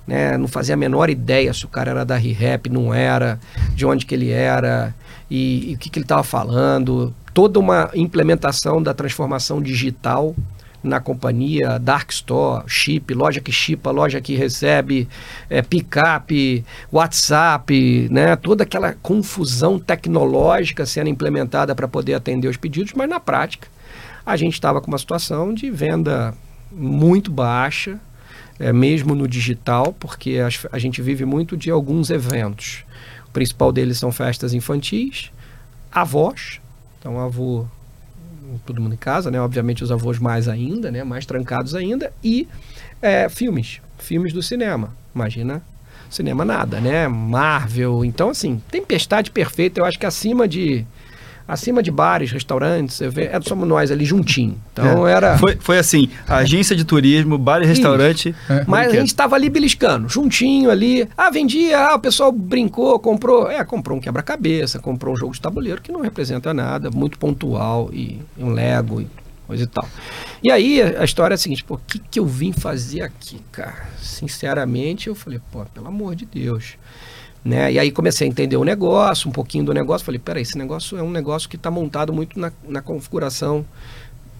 [SPEAKER 1] né? Não fazia a menor ideia se o cara era da ReHap, não era, de onde que ele era e, e o que, que ele estava falando. Toda uma implementação da transformação digital na companhia, Dark Store, chip, loja que chipa, loja que recebe, é, picape, WhatsApp, né? toda aquela confusão tecnológica sendo implementada para poder atender os pedidos, mas na prática a gente estava com uma situação de venda muito baixa, é, mesmo no digital, porque a, a gente vive muito de alguns eventos. O principal deles são festas infantis, avós, então avô, todo mundo em casa, né? Obviamente os avós mais ainda, né? Mais trancados ainda, e é, filmes, filmes do cinema. Imagina cinema nada, né? Marvel, então assim, tempestade perfeita, eu acho que acima de acima de bares, restaurantes, vê, é, somos nós ali juntinho. Então
[SPEAKER 4] é.
[SPEAKER 1] era.
[SPEAKER 4] Foi, foi assim: agência de turismo, bar e restaurante.
[SPEAKER 1] É. Mas a gente estava ali beliscando, juntinho ali. Ah, vendia, ah, o pessoal brincou, comprou. É, comprou um quebra-cabeça, comprou um jogo de tabuleiro que não representa nada, muito pontual, e, e um Lego e coisa e tal. E aí a história é a seguinte, pô, o que, que eu vim fazer aqui, cara? Sinceramente, eu falei, pô, pelo amor de Deus Né? E aí comecei a entender o negócio, um pouquinho do negócio. Falei, peraí, esse negócio é um negócio que está montado muito na, na configuração,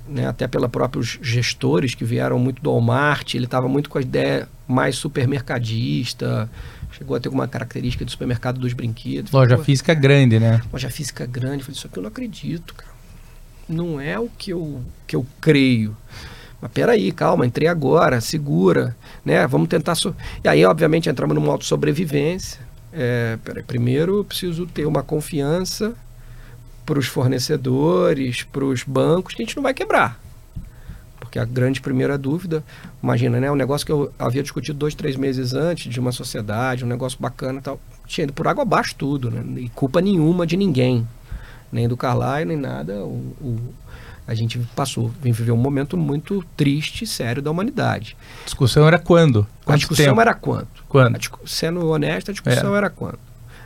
[SPEAKER 1] né? até pelos próprios gestores que vieram muito do Walmart. Ele estava muito com a ideia mais supermercadista, chegou a ter uma característica do supermercado dos brinquedos.
[SPEAKER 3] Loja
[SPEAKER 1] Falei,
[SPEAKER 3] física grande, né?
[SPEAKER 1] Loja física grande. Falei, isso aqui eu não acredito, cara. Não é o que eu, que eu creio. Mas peraí, calma, entrei agora, segura, né? Vamos tentar. So... E aí, obviamente, entramos no modo sobrevivência. É, peraí, primeiro eu preciso ter uma confiança para os fornecedores, para os bancos, que a gente não vai quebrar. Porque a grande primeira dúvida, imagina, né? Um negócio que eu havia discutido dois, três meses antes de uma sociedade, um negócio bacana e tal, tinha ido por água abaixo tudo, né? E culpa nenhuma de ninguém. Nem do Carlyle, nem nada. O, o, a gente passou, vem viver um momento muito triste e sério da humanidade.
[SPEAKER 3] A discussão era quando?
[SPEAKER 1] Quanto a discussão tempo? era quanto?
[SPEAKER 3] Quando?
[SPEAKER 1] Discu sendo honesto, a discussão é. era quanto?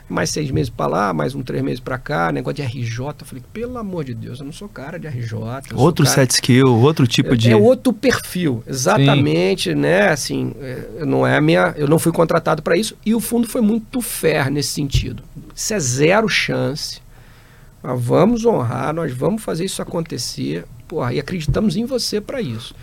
[SPEAKER 1] Mais seis meses para lá, mais um três meses para cá, negócio de RJ. Eu falei, pelo amor de Deus, eu não sou cara de RJ.
[SPEAKER 4] Outro
[SPEAKER 1] cara...
[SPEAKER 4] set skill, outro tipo
[SPEAKER 1] é,
[SPEAKER 4] de.
[SPEAKER 1] É outro perfil, exatamente, Sim. né? Assim, é, não é a minha. Eu não fui contratado para isso e o fundo foi muito fair nesse sentido. Isso é zero chance nós vamos honrar, nós vamos fazer isso acontecer. Porra, e acreditamos em você para isso.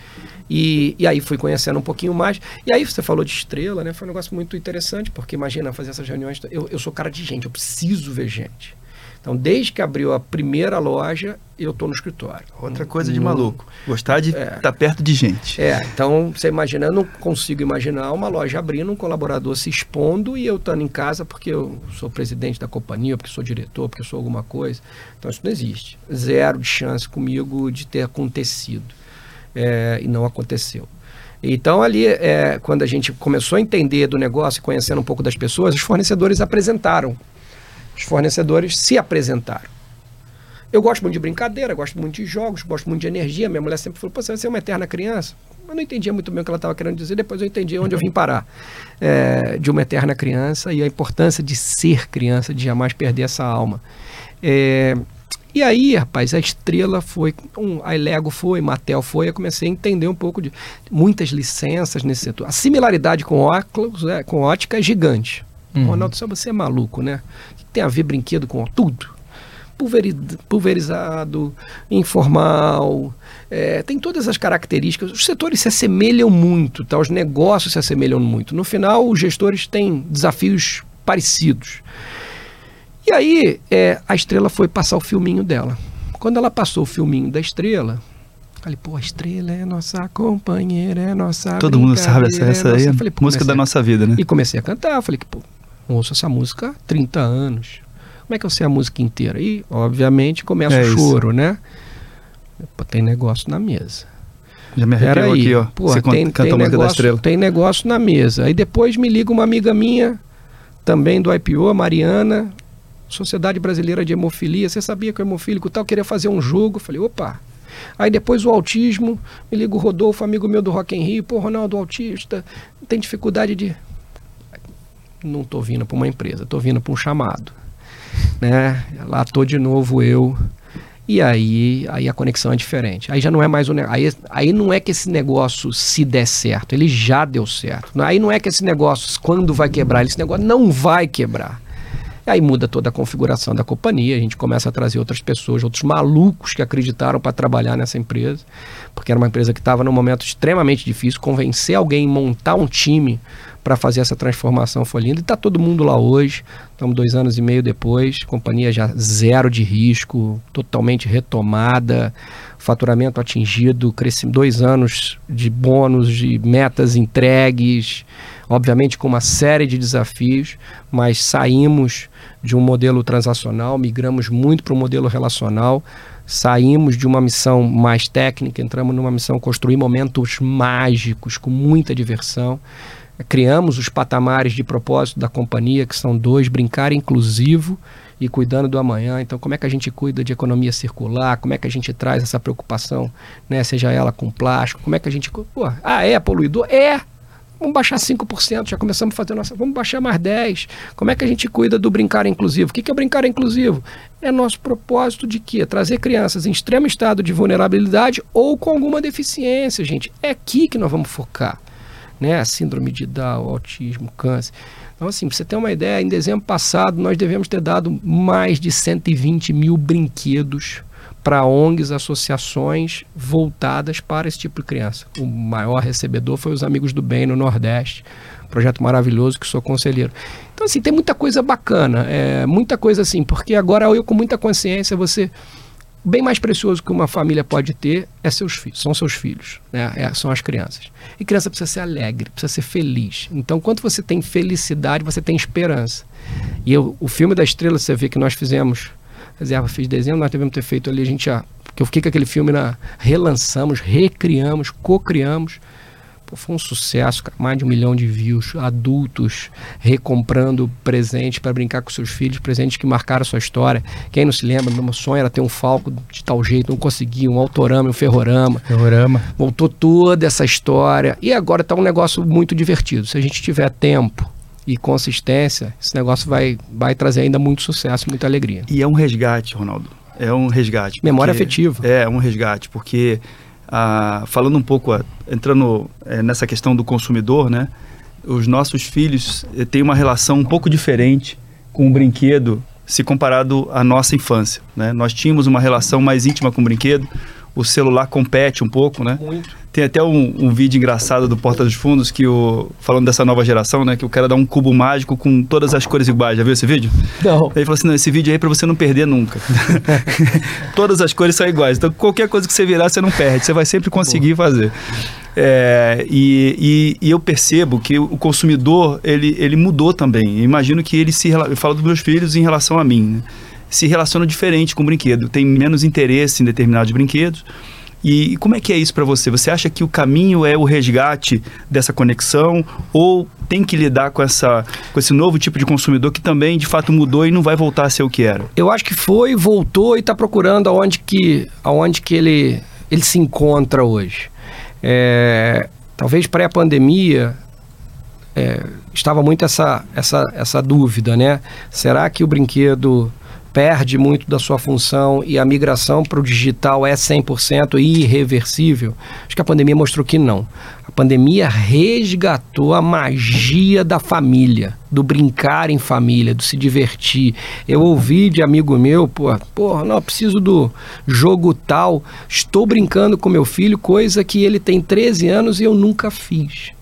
[SPEAKER 1] E, e aí fui conhecendo um pouquinho mais. E aí você falou de estrela, né? Foi um negócio muito interessante, porque imagina fazer essas reuniões. Eu, eu sou cara de gente, eu preciso ver gente. Então, desde que abriu a primeira loja, eu estou no escritório.
[SPEAKER 4] Outra coisa de maluco. Gostar de estar é. tá perto de gente.
[SPEAKER 1] É, então você imagina, eu não consigo imaginar uma loja abrindo, um colaborador se expondo e eu estando em casa porque eu sou presidente da companhia, porque sou diretor, porque sou alguma coisa. Então isso não existe. Zero de chance comigo de ter acontecido. É, e não aconteceu. Então, ali, é, quando a gente começou a entender do negócio, conhecendo um pouco das pessoas, os fornecedores apresentaram os fornecedores se apresentaram. Eu gosto muito de brincadeira, gosto muito de jogos, gosto muito de energia. Minha mulher sempre falou: você vai ser uma eterna criança. Eu não entendia muito bem o que ela estava querendo dizer, depois eu entendi onde eu vim parar. É, de uma eterna criança e a importância de ser criança, de jamais perder essa alma. É, e aí, rapaz, a estrela foi, um, a Lego foi, Mattel foi, eu comecei a entender um pouco de muitas licenças nesse setor. A similaridade com óculos, é, com ótica é gigante. Uhum. Ronaldo, só você é maluco, né? Tem a ver brinquedo com tudo. Pulverizado, informal, é, tem todas as características. Os setores se assemelham muito, tá? os negócios se assemelham muito. No final, os gestores têm desafios parecidos. E aí, é, a estrela foi passar o filminho dela. Quando ela passou o filminho da estrela, Falei, pô, a estrela é nossa companheira, é nossa.
[SPEAKER 4] Todo mundo sabe essa, essa é aí. Falei, música da nossa vida, né?
[SPEAKER 1] E comecei a cantar. Falei que, pô, ouço essa música há 30 anos. Como é que eu sei a música inteira? E, obviamente, começa é o choro, né? Pô, tem negócio na mesa.
[SPEAKER 4] Já me arrepiou aqui, ó.
[SPEAKER 1] Pô, Você tem, tem, negócio, tem negócio na mesa. Aí depois me liga uma amiga minha, também do IPO, a Mariana, Sociedade Brasileira de Hemofilia. Você sabia que o hemofílico tal queria fazer um jogo? Falei, opa. Aí depois o autismo, me liga o Rodolfo, amigo meu do Rock in Rio. Pô, Ronaldo, autista, tem dificuldade de não estou vindo para uma empresa, estou vindo para um chamado. Né? Lá estou de novo eu. E aí, aí a conexão é diferente. Aí já não é mais o aí, aí não é que esse negócio se der certo, ele já deu certo. Aí não é que esse negócio quando vai quebrar, esse negócio não vai quebrar. Aí muda toda a configuração da companhia, a gente começa a trazer outras pessoas, outros malucos que acreditaram para trabalhar nessa empresa, porque era uma empresa que estava num momento extremamente difícil. Convencer alguém montar um time para fazer essa transformação foi lindo. E está todo mundo lá hoje. Estamos dois anos e meio depois, companhia já zero de risco, totalmente retomada, faturamento atingido, crescimento, dois anos de bônus, de metas entregues, obviamente com uma série de desafios, mas saímos de um modelo transacional, migramos muito para o modelo relacional, saímos de uma missão mais técnica, entramos numa missão construir momentos mágicos com muita diversão criamos os patamares de propósito da companhia, que são dois, brincar inclusivo e cuidando do amanhã. Então, como é que a gente cuida de economia circular? Como é que a gente traz essa preocupação, né? seja ela com plástico? Como é que a gente... Pô, ah, é poluidor? É! Vamos baixar 5%, já começamos a fazer nossa. Vamos baixar mais 10%. Como é que a gente cuida do brincar inclusivo? O que é brincar inclusivo? É nosso propósito de quê? Trazer crianças em extremo estado de vulnerabilidade ou com alguma deficiência, gente. É aqui que nós vamos focar né? A síndrome de Down, autismo, câncer. Então, assim, para você ter uma ideia, em dezembro passado nós devemos ter dado mais de 120 mil brinquedos para ONGs, associações voltadas para esse tipo de criança. O maior recebedor foi os Amigos do Bem no Nordeste, projeto maravilhoso que sou conselheiro. Então, assim, tem muita coisa bacana, é, muita coisa assim, porque agora eu com muita consciência, você bem mais precioso que uma família pode ter é seus filhos, são seus filhos, né? É, são as crianças. E criança precisa ser alegre, precisa ser feliz. Então, quando você tem felicidade, você tem esperança. E eu, o filme da estrela, você vê que nós fizemos, reserva fiz desenho, nós devemos ter feito ali, a gente já, que eu fiquei com aquele filme na relançamos, recriamos, co-criamos Pô, foi um sucesso, cara. mais de um milhão de views, adultos recomprando presentes para brincar com seus filhos, presentes que marcaram a sua história. Quem não se lembra, meu sonho era ter um falco de tal jeito, não consegui, um autorama, um ferrorama.
[SPEAKER 3] Ferrorama.
[SPEAKER 1] Voltou toda essa história e agora está um negócio muito divertido. Se a gente tiver tempo e consistência, esse negócio vai, vai trazer ainda muito sucesso, muita alegria.
[SPEAKER 4] E é um resgate, Ronaldo. É um resgate.
[SPEAKER 1] Memória afetiva.
[SPEAKER 4] É, um resgate, porque ah, falando um pouco, ah, entrando é, nessa questão do consumidor, né? Os nossos filhos eh, têm uma relação um pouco diferente com o brinquedo se comparado à nossa infância, né? Nós tínhamos uma relação mais íntima com o brinquedo, o celular compete um pouco, né? Muito. Tem até um, um, vídeo engraçado do Porta dos Fundos que o falando dessa nova geração, né, que o cara dá um cubo mágico com todas as cores iguais. Já viu esse vídeo?
[SPEAKER 1] Não.
[SPEAKER 4] Ele falou assim: "Não, esse vídeo aí é para você não perder nunca. todas as cores são iguais. Então qualquer coisa que você virar, você não perde, você vai sempre conseguir fazer." É, e, e, e, eu percebo que o consumidor ele, ele mudou também. imagino que ele se eu falo dos meus filhos em relação a mim, né? Se relaciona diferente com o brinquedo, tem menos interesse em determinados brinquedos e como é que é isso para você? Você acha que o caminho é o resgate dessa conexão ou tem que lidar com, essa, com esse novo tipo de consumidor que também de fato mudou e não vai voltar a ser o que era?
[SPEAKER 1] Eu acho que foi, voltou e está procurando aonde que, aonde que ele, ele se encontra hoje. É, talvez pré-pandemia é, estava muito essa, essa, essa dúvida, né? Será que o brinquedo perde muito da sua função e a migração para o digital é 100% irreversível? Acho que a pandemia mostrou que não. A pandemia resgatou a magia da família, do brincar em família, do se divertir. Eu ouvi de amigo meu, pô, porra, não, preciso do jogo tal, estou brincando com meu filho, coisa que ele tem 13 anos e eu nunca fiz.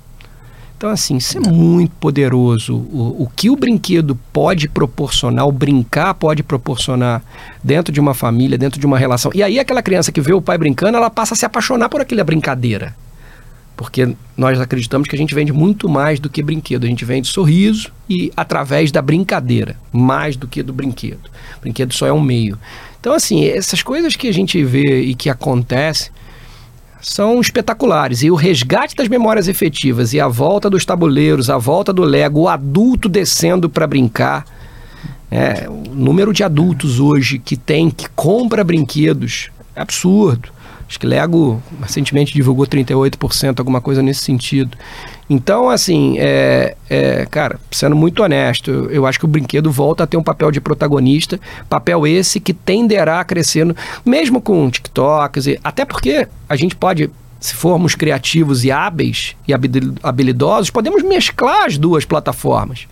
[SPEAKER 1] Então, assim, isso é muito poderoso. O, o que o brinquedo pode proporcionar, o brincar pode proporcionar dentro de uma família, dentro de uma relação. E aí, aquela criança que vê o pai brincando, ela passa a se apaixonar por aquela brincadeira. Porque nós acreditamos que a gente vende muito mais do que brinquedo. A gente vende sorriso e através da brincadeira, mais do que do brinquedo. O brinquedo só é um meio. Então, assim, essas coisas que a gente vê e que acontecem são espetaculares. E o resgate das memórias efetivas e a volta dos tabuleiros, a volta do Lego, o adulto descendo para brincar. É, o número de adultos hoje que tem, que compra brinquedos, é absurdo. Acho que Lego recentemente divulgou 38%, alguma coisa nesse sentido. Então, assim, é, é, cara, sendo muito honesto, eu, acho que o brinquedo volta a ter um papel de protagonista, papel esse que tenderá a crescer, no, mesmo com TikToks, e, até porque a gente pode se formos criativos e hábeis e habilidosos, podemos mesclar as duas plataformas.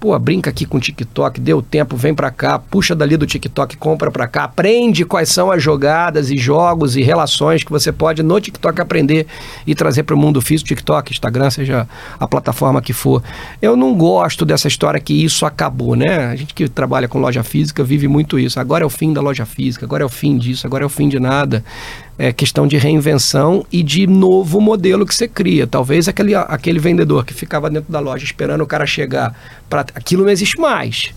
[SPEAKER 1] Pô, brinca aqui com o TikTok, deu tempo, vem para cá, puxa dali do TikTok, compra para cá, aprende quais são as jogadas e jogos e relações que você pode no TikTok aprender e trazer para o mundo físico, TikTok, Instagram, seja a plataforma que for. Eu não gosto dessa história que isso acabou, né? A gente que trabalha com loja física vive muito isso. Agora é o fim da loja física, agora é o fim disso, agora é o fim de nada é questão de reinvenção e de novo modelo que você cria. Talvez aquele, aquele vendedor que ficava dentro da loja esperando o cara chegar para aquilo não existe mais.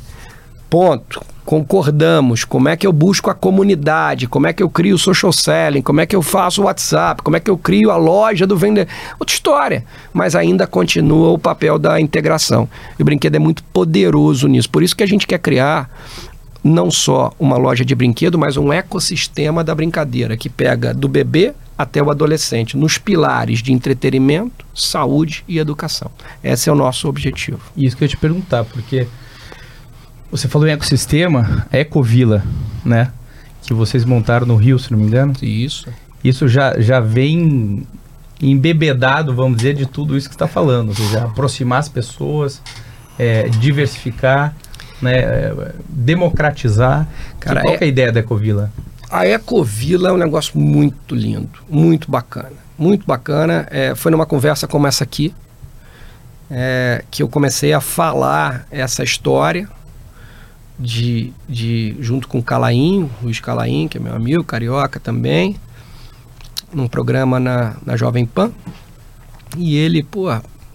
[SPEAKER 1] Ponto. Concordamos. Como é que eu busco a comunidade? Como é que eu crio o social selling? Como é que eu faço o WhatsApp? Como é que eu crio a loja do vendedor? Outra história. Mas ainda continua o papel da integração. E o brinquedo é muito poderoso nisso. Por isso que a gente quer criar não só uma loja de brinquedo, mas um ecossistema da brincadeira que pega do bebê até o adolescente, nos pilares de entretenimento, saúde e educação. Esse é o nosso objetivo.
[SPEAKER 3] Isso que eu ia te perguntar, porque você falou em ecossistema, a Ecovila, né? Que vocês montaram no Rio, se não me engano.
[SPEAKER 1] Isso.
[SPEAKER 3] Isso já, já vem embebedado, vamos dizer, de tudo isso que está falando. Ou seja, aproximar as pessoas, é, diversificar, né, é, democratizar.
[SPEAKER 1] Cara,
[SPEAKER 3] qual
[SPEAKER 1] é-
[SPEAKER 3] que é a ideia da Ecovila?
[SPEAKER 1] A Ecovila é um negócio muito lindo, muito bacana. Muito bacana. É, foi numa conversa como essa aqui é, que eu comecei a falar essa história de, de junto com o Calaim, Luiz Calaim, que é meu amigo, carioca também, num programa na, na Jovem Pan. E ele, pô,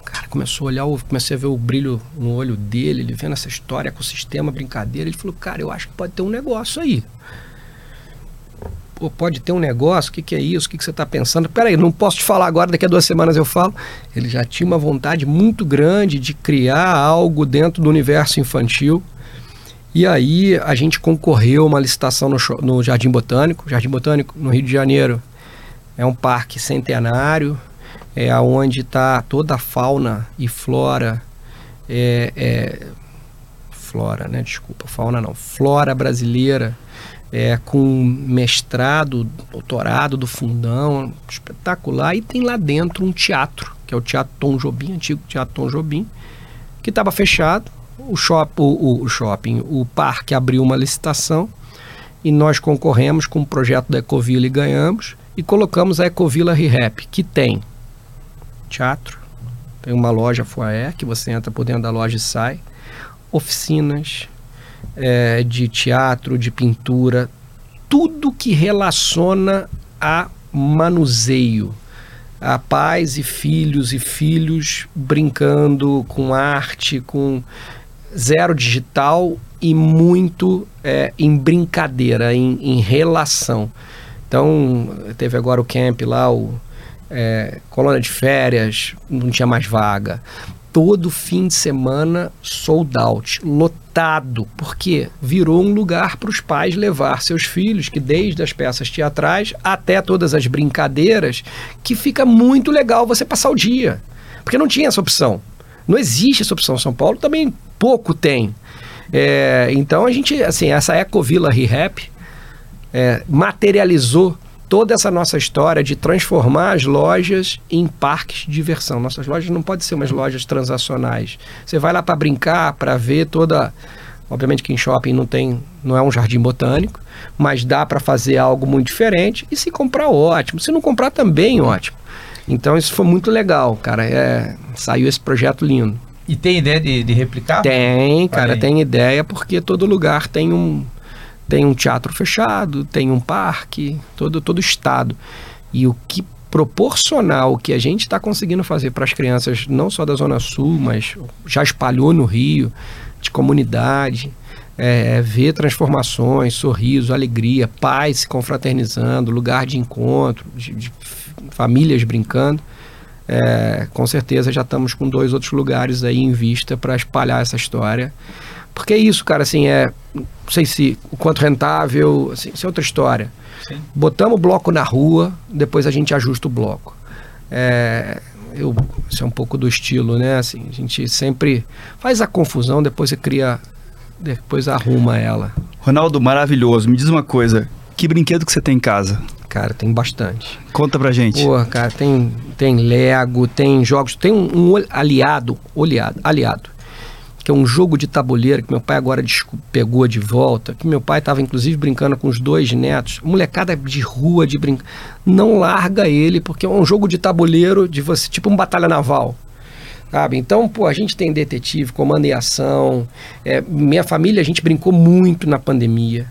[SPEAKER 1] cara, começou a olhar, comecei a ver o brilho no olho dele, ele vendo essa história, ecossistema, brincadeira. Ele falou, cara, eu acho que pode ter um negócio aí pode ter um negócio, o que, que é isso, o que, que você está pensando? Peraí, não posso te falar agora, daqui a duas semanas eu falo. Ele já tinha uma vontade muito grande de criar algo dentro do universo infantil. E aí a gente concorreu uma licitação no, no Jardim Botânico. Jardim Botânico, no Rio de Janeiro, é um parque centenário, é onde está toda a fauna e flora, é, é, flora, né? Desculpa, fauna não, flora brasileira, é, com mestrado, doutorado do fundão, espetacular. E tem lá dentro um teatro, que é o Teatro Tom Jobim, antigo Teatro Tom Jobim, que estava fechado. O, shop, o, o- shopping, o parque abriu uma licitação e nós concorremos com o projeto da Ecovila e ganhamos e colocamos a Ecovila Rehap, que tem teatro, tem uma loja foyer que você entra por dentro da loja e sai, oficinas é, de teatro, de pintura, tudo que relaciona a manuseio, a pais e filhos e filhos brincando com arte, com zero digital e muito é, em brincadeira, em, em relação. Então, teve agora o camp lá, o é, colônia de férias, não tinha mais vaga. Todo fim de semana sold out, lotado, porque virou um lugar para os pais levar seus filhos, que desde as peças teatrais até todas as brincadeiras, que fica muito legal você passar o dia. Porque não tinha essa opção. Não existe essa opção. São Paulo também pouco tem. É, então a gente, assim, essa Ecovila Rehap é, materializou toda essa nossa história de transformar as lojas em parques de diversão. Nossas lojas não podem ser umas lojas transacionais. Você vai lá para brincar, para ver toda. Obviamente que em shopping não tem, não é um jardim botânico, mas dá para fazer algo muito diferente. E se comprar, ótimo. Se não comprar, também ótimo. Então isso foi muito legal, cara. É, saiu esse projeto lindo.
[SPEAKER 3] E tem ideia de, de replicar?
[SPEAKER 1] Tem, cara, tem ideia, porque todo lugar tem um, tem um teatro fechado, tem um parque, todo, todo estado. E o que proporcional que a gente está conseguindo fazer para as crianças, não só da Zona Sul, mas já espalhou no Rio, de comunidade, é, ver transformações, sorriso, alegria, pais se confraternizando, lugar de encontro, de, de famílias brincando. É, com certeza já estamos com dois outros lugares aí em vista para espalhar essa história. Porque é isso, cara, assim, é. Não sei se o quanto rentável, assim, isso é outra história.
[SPEAKER 3] Sim.
[SPEAKER 1] Botamos o bloco na rua, depois a gente ajusta o bloco. É, eu, isso é um pouco do estilo, né? Assim, a gente sempre faz a confusão, depois você cria. Depois arruma ela.
[SPEAKER 4] Ronaldo, maravilhoso. Me diz uma coisa. Que brinquedo que você tem em casa?
[SPEAKER 1] Cara, tem bastante.
[SPEAKER 4] Conta pra gente.
[SPEAKER 1] Pô, cara, tem, tem Lego, tem jogos, tem um, um aliado, oleado, aliado, que é um jogo de tabuleiro que meu pai agora pegou de volta, que meu pai estava inclusive brincando com os dois netos, molecada de rua de brincar, não larga ele porque é um jogo de tabuleiro de você, tipo um batalha naval. Sabe? Então, pô, a gente tem detetive, comando e ação. É, minha família, a gente brincou muito na pandemia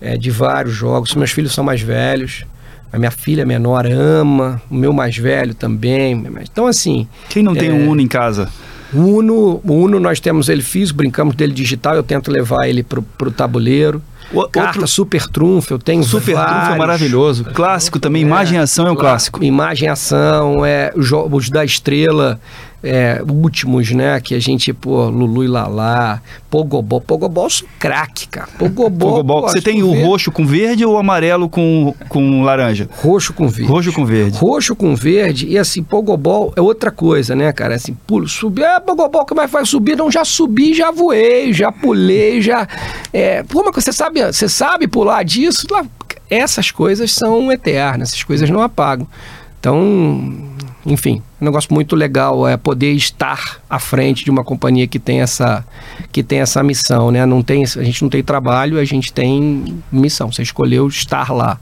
[SPEAKER 1] é, de vários jogos. Meus filhos são mais velhos. A minha filha menor ama, o meu mais velho também. Então, assim,
[SPEAKER 4] Quem não tem
[SPEAKER 1] É.
[SPEAKER 4] um Uno em casa?
[SPEAKER 1] O Uno, o Uno nós temos ele físico, brincamos dele digital, eu tento levar ele pro, pro tabuleiro.
[SPEAKER 4] O-
[SPEAKER 1] Carta
[SPEAKER 4] outro-
[SPEAKER 1] Super Trunfo, eu tenho
[SPEAKER 4] Super Trunfo é
[SPEAKER 1] vários.
[SPEAKER 4] maravilhoso. Clássico também. Imagem e ação é um clássico.
[SPEAKER 1] Imagem ação, é, os jogos da estrela, é, últimos, né? Que a gente, pô, Lulu e Lalá, Pogobol. Pogobol, sou craque, cara. Pogobol.
[SPEAKER 4] Pogobol. Você tem o roxo com verde ou o amarelo com, com laranja?
[SPEAKER 1] Roxo com verde.
[SPEAKER 4] Roxo com verde.
[SPEAKER 1] Roxo com verde e assim, Pogobol é outra coisa, né, cara? Assim, pulo, subir, é Pogobol, como é que vai subir? Não, já subi, já voei, já pulei, já. É, pô, mas você sabe, você sabe pular disso? Essas coisas são eternas, essas coisas não apagam. Então, enfim, um negócio muito legal é poder estar à frente de uma companhia que tem essa que tem essa missão, né? Não tem, a gente não tem trabalho, a gente tem missão. Você escolheu estar lá.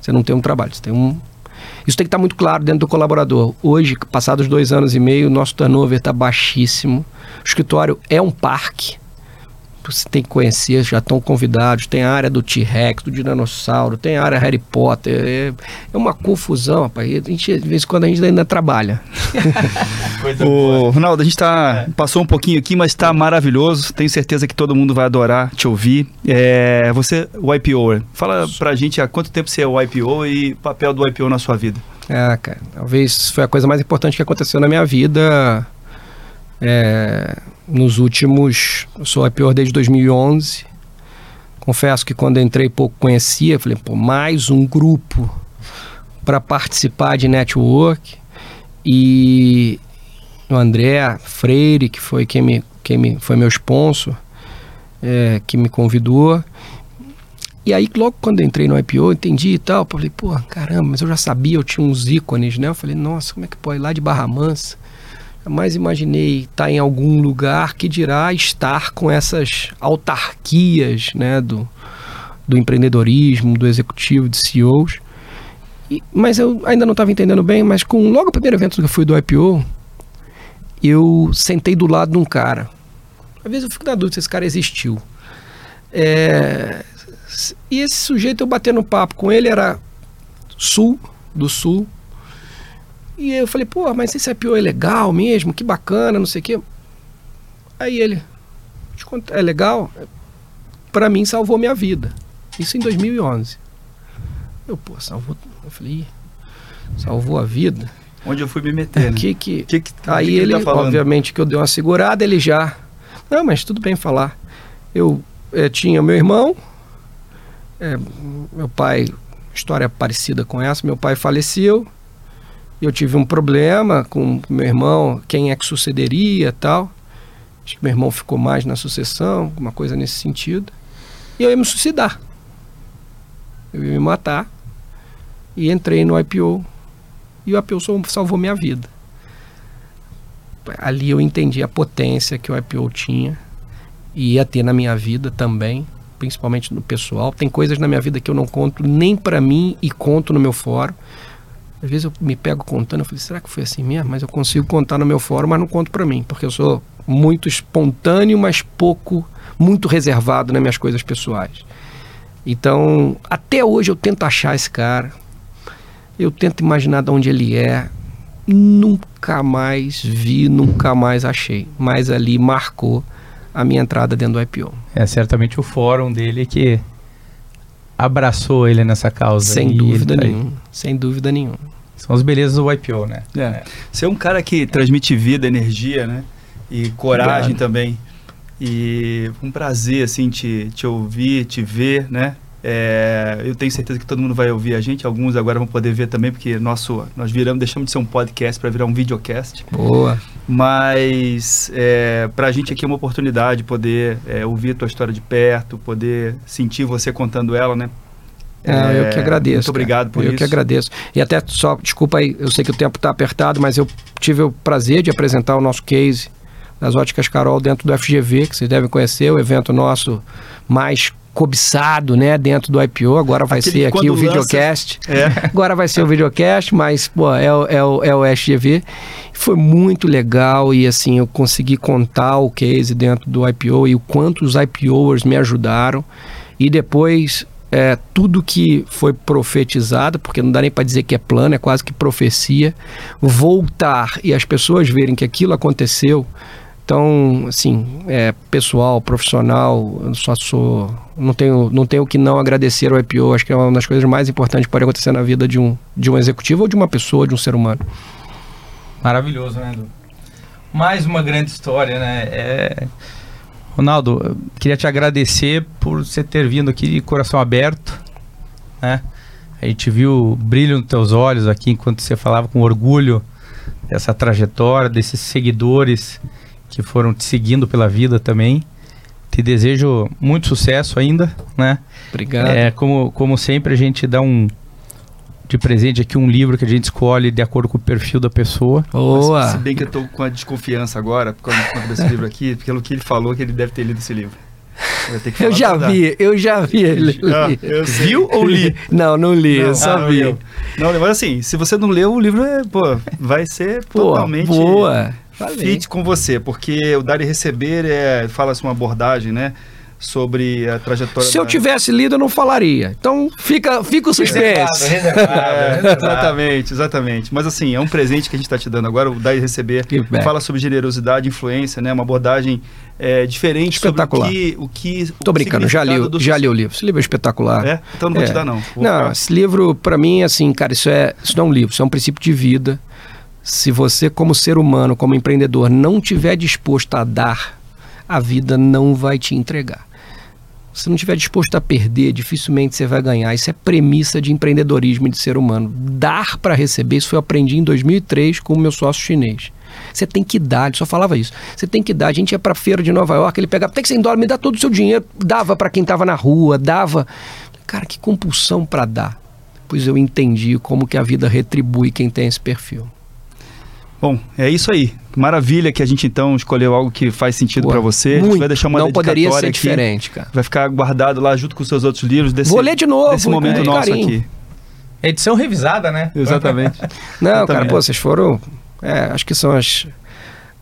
[SPEAKER 1] Você não tem um trabalho, você tem um isso tem que estar muito claro dentro do colaborador. Hoje, passados dois anos e meio, nosso turnover está baixíssimo. O escritório é um parque você tem que conhecer, já estão convidados. Tem a área do T-Rex, do dinossauro, tem a área Harry Potter. É, é uma confusão, rapaz. A gente, de vez em quando a gente ainda trabalha.
[SPEAKER 4] o Ronaldo, a gente tá, é. passou um pouquinho aqui, mas está maravilhoso. Tenho certeza que todo mundo vai adorar te ouvir. É, você, o IPO, fala pra gente há quanto tempo você é o IPO e o papel do IPO na sua vida.
[SPEAKER 1] É, cara, talvez foi a coisa mais importante que aconteceu na minha vida. É, nos últimos. Eu sou IPO desde 2011. Confesso que quando entrei pouco conhecia, falei, pô, mais um grupo para participar de network. E o André Freire, que foi quem me, quem me foi meu sponsor, é, que me convidou. E aí, logo quando entrei no IPO, entendi e tal. Falei, pô, caramba, mas eu já sabia, eu tinha uns ícones, né? Eu falei, nossa, como é que pode lá de Barra Mansa? Jamais imaginei estar em algum lugar que dirá estar com essas autarquias né, do, do empreendedorismo, do executivo, de CEOs. E, mas eu ainda não estava entendendo bem, mas com logo o primeiro evento que eu fui do IPO, eu sentei do lado de um cara. Às vezes eu fico na dúvida se esse cara existiu. É, e esse sujeito, eu batendo papo com ele, era sul, do sul, e eu falei, pô, mas esse IPO é legal mesmo, que bacana, não sei o quê. Aí ele, é legal? Para mim salvou minha vida. Isso em 2011. Eu, pô, salvou. Eu falei, salvou a vida.
[SPEAKER 4] Onde eu fui me meter,
[SPEAKER 1] né? que, que, que, que aí que ele, tá obviamente, que eu dei uma segurada, ele já. Não, mas tudo bem falar. Eu é, tinha meu irmão, é, meu pai, história parecida com essa, meu pai faleceu, eu tive um problema com meu irmão, quem é que sucederia tal. Acho que meu irmão ficou mais na sucessão, uma coisa nesse sentido. E eu ia me suicidar. Eu ia me matar. E entrei no IPO. E o IPO salvou minha vida. Ali eu entendi a potência que o IPO tinha. E ia ter na minha vida também, principalmente no pessoal. Tem coisas na minha vida que eu não conto nem para mim e conto no meu fórum às vezes eu me pego contando, eu falei, será que foi assim mesmo? Mas eu consigo contar no meu fórum, mas não conto para mim, porque eu sou muito espontâneo, mas pouco, muito reservado nas minhas coisas pessoais. Então, até hoje eu tento achar esse cara, eu tento imaginar de onde ele é, nunca mais vi, nunca mais achei, mas ali marcou a minha entrada dentro do IPO.
[SPEAKER 3] É certamente o fórum dele que abraçou ele nessa causa.
[SPEAKER 1] Sem dúvida tá nenhuma. Sem dúvida nenhuma.
[SPEAKER 3] São as belezas do IPO, né?
[SPEAKER 4] É. é. Você é um cara que transmite vida, energia, né? E coragem Obrigado. também. E um prazer, assim, te, te ouvir, te ver, né? É, eu tenho certeza que todo mundo vai ouvir a gente. Alguns agora vão poder ver também, porque nosso, nós viramos, deixamos de ser um podcast para virar um videocast.
[SPEAKER 1] Boa.
[SPEAKER 4] Mas é, para a gente aqui é uma oportunidade poder é, ouvir a tua história de perto, poder sentir você contando ela, né?
[SPEAKER 1] É, eu que agradeço.
[SPEAKER 4] Muito obrigado por
[SPEAKER 1] eu
[SPEAKER 4] isso.
[SPEAKER 1] Eu que agradeço. E até só, desculpa aí, eu sei que o tempo está apertado, mas eu tive o prazer de apresentar o nosso case das óticas Carol dentro do FGV, que vocês devem conhecer, o evento nosso mais cobiçado, né, dentro do IPO. Agora vai Aquele ser aqui o lança... videocast. É. Agora vai ser o videocast, mas pô, é, o, é, o, é o SGV. Foi muito legal e assim eu consegui contar o case dentro do IPO e o quanto os IPOers me ajudaram. E depois é, tudo que foi profetizado, porque não dá nem para dizer que é plano, é quase que profecia, voltar e as pessoas verem que aquilo aconteceu então, assim, é, pessoal, profissional, só sou. Não tenho, não tenho que não agradecer ao IPO. Acho que é uma das coisas mais importantes que pode acontecer na vida de um, de um executivo ou de uma pessoa, de um ser humano.
[SPEAKER 3] Maravilhoso, né, Edu? Mais uma grande história, né? É... Ronaldo, queria te agradecer por você ter vindo aqui de coração aberto, né? A gente viu o brilho nos teus olhos aqui enquanto você falava com orgulho dessa trajetória, desses seguidores que foram te seguindo pela vida também. Te desejo muito sucesso ainda, né?
[SPEAKER 1] Obrigado.
[SPEAKER 3] É, como, como sempre, a gente dá um, de presente aqui um livro que a gente escolhe de acordo com o perfil da pessoa.
[SPEAKER 1] Boa!
[SPEAKER 4] Mas, se bem que eu tô com a desconfiança agora, por causa desse livro aqui, pelo que ele falou que ele deve ter lido esse livro.
[SPEAKER 1] Eu, eu já vi, eu já vi ele.
[SPEAKER 4] Ah, Viu ou li?
[SPEAKER 1] Não, não li, não, eu só ah, vi.
[SPEAKER 4] Não, não, mas assim, se você não leu, o livro é, pô, vai ser pô, totalmente
[SPEAKER 1] boa.
[SPEAKER 4] Fit com você, porque o dar e receber é, fala-se uma abordagem, né? sobre a trajetória.
[SPEAKER 1] Se da... eu tivesse lido, eu não falaria. Então fica, fica o suspense.
[SPEAKER 4] Reservado, reservado, é, exatamente, exatamente. Mas assim, é um presente que a gente está te dando agora, o dar e receber. Fala sobre generosidade, influência, né? Uma abordagem é, diferente
[SPEAKER 1] espetacular.
[SPEAKER 4] sobre o que. O que
[SPEAKER 1] Tô brincando, já li, já li o livro. Esse livro é espetacular.
[SPEAKER 4] É? Então não vou
[SPEAKER 1] é.
[SPEAKER 4] te dar, não. Vou
[SPEAKER 1] não, esse livro, para mim, assim, cara, isso, é, isso não é um livro, isso é um princípio de vida. Se você, como ser humano, como empreendedor, não tiver disposto a dar, a vida não vai te entregar. Se não estiver disposto a perder, dificilmente você vai ganhar. Isso é premissa de empreendedorismo e de ser humano. Dar para receber, isso eu aprendi em 2003 com o meu sócio chinês. Você tem que dar, ele só falava isso. Você tem que dar. A gente ia para feira de Nova York, ele pegava, tem que 100 dólares, me dá todo o seu dinheiro. Dava para quem estava na rua, dava. Cara, que compulsão para dar. Pois eu entendi como que a vida retribui quem tem esse perfil.
[SPEAKER 4] Bom, é isso aí. Maravilha que a gente então escolheu algo que faz sentido para você.
[SPEAKER 1] Muito.
[SPEAKER 4] vai deixar uma
[SPEAKER 1] Não poderia ser
[SPEAKER 4] aqui.
[SPEAKER 1] diferente, cara.
[SPEAKER 4] Vai ficar guardado lá junto com os seus outros livros desse,
[SPEAKER 1] Vou ler de novo,
[SPEAKER 4] desse momento nosso
[SPEAKER 1] carinho.
[SPEAKER 4] aqui.
[SPEAKER 3] Edição revisada, né?
[SPEAKER 4] Exatamente.
[SPEAKER 1] Não,
[SPEAKER 4] Exatamente.
[SPEAKER 1] cara, pô, vocês foram. É, acho que são as,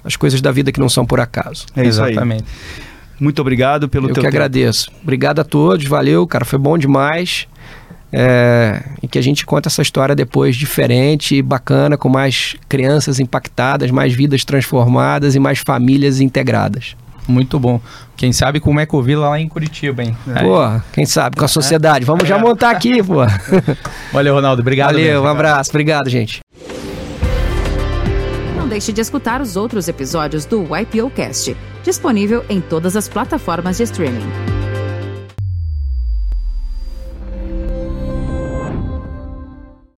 [SPEAKER 1] as coisas da vida que não são por acaso.
[SPEAKER 4] É isso
[SPEAKER 3] Exatamente.
[SPEAKER 4] aí. Muito obrigado pelo
[SPEAKER 1] Eu
[SPEAKER 4] teu
[SPEAKER 1] que
[SPEAKER 4] tempo.
[SPEAKER 1] agradeço. Obrigado a todos, valeu, cara, foi bom demais. É, e que a gente conta essa história depois diferente, bacana, com mais crianças impactadas, mais vidas transformadas e mais famílias integradas.
[SPEAKER 3] Muito bom. Quem sabe com o Ecovila lá em Curitiba, hein?
[SPEAKER 1] É. Pô, quem sabe com a sociedade. Vamos já montar aqui, pô.
[SPEAKER 3] Valeu, Ronaldo. Obrigado.
[SPEAKER 1] Valeu,
[SPEAKER 3] mesmo,
[SPEAKER 1] um abraço. Obrigado, gente.
[SPEAKER 2] Não deixe de escutar os outros episódios do YPO Cast, disponível em todas as plataformas de streaming.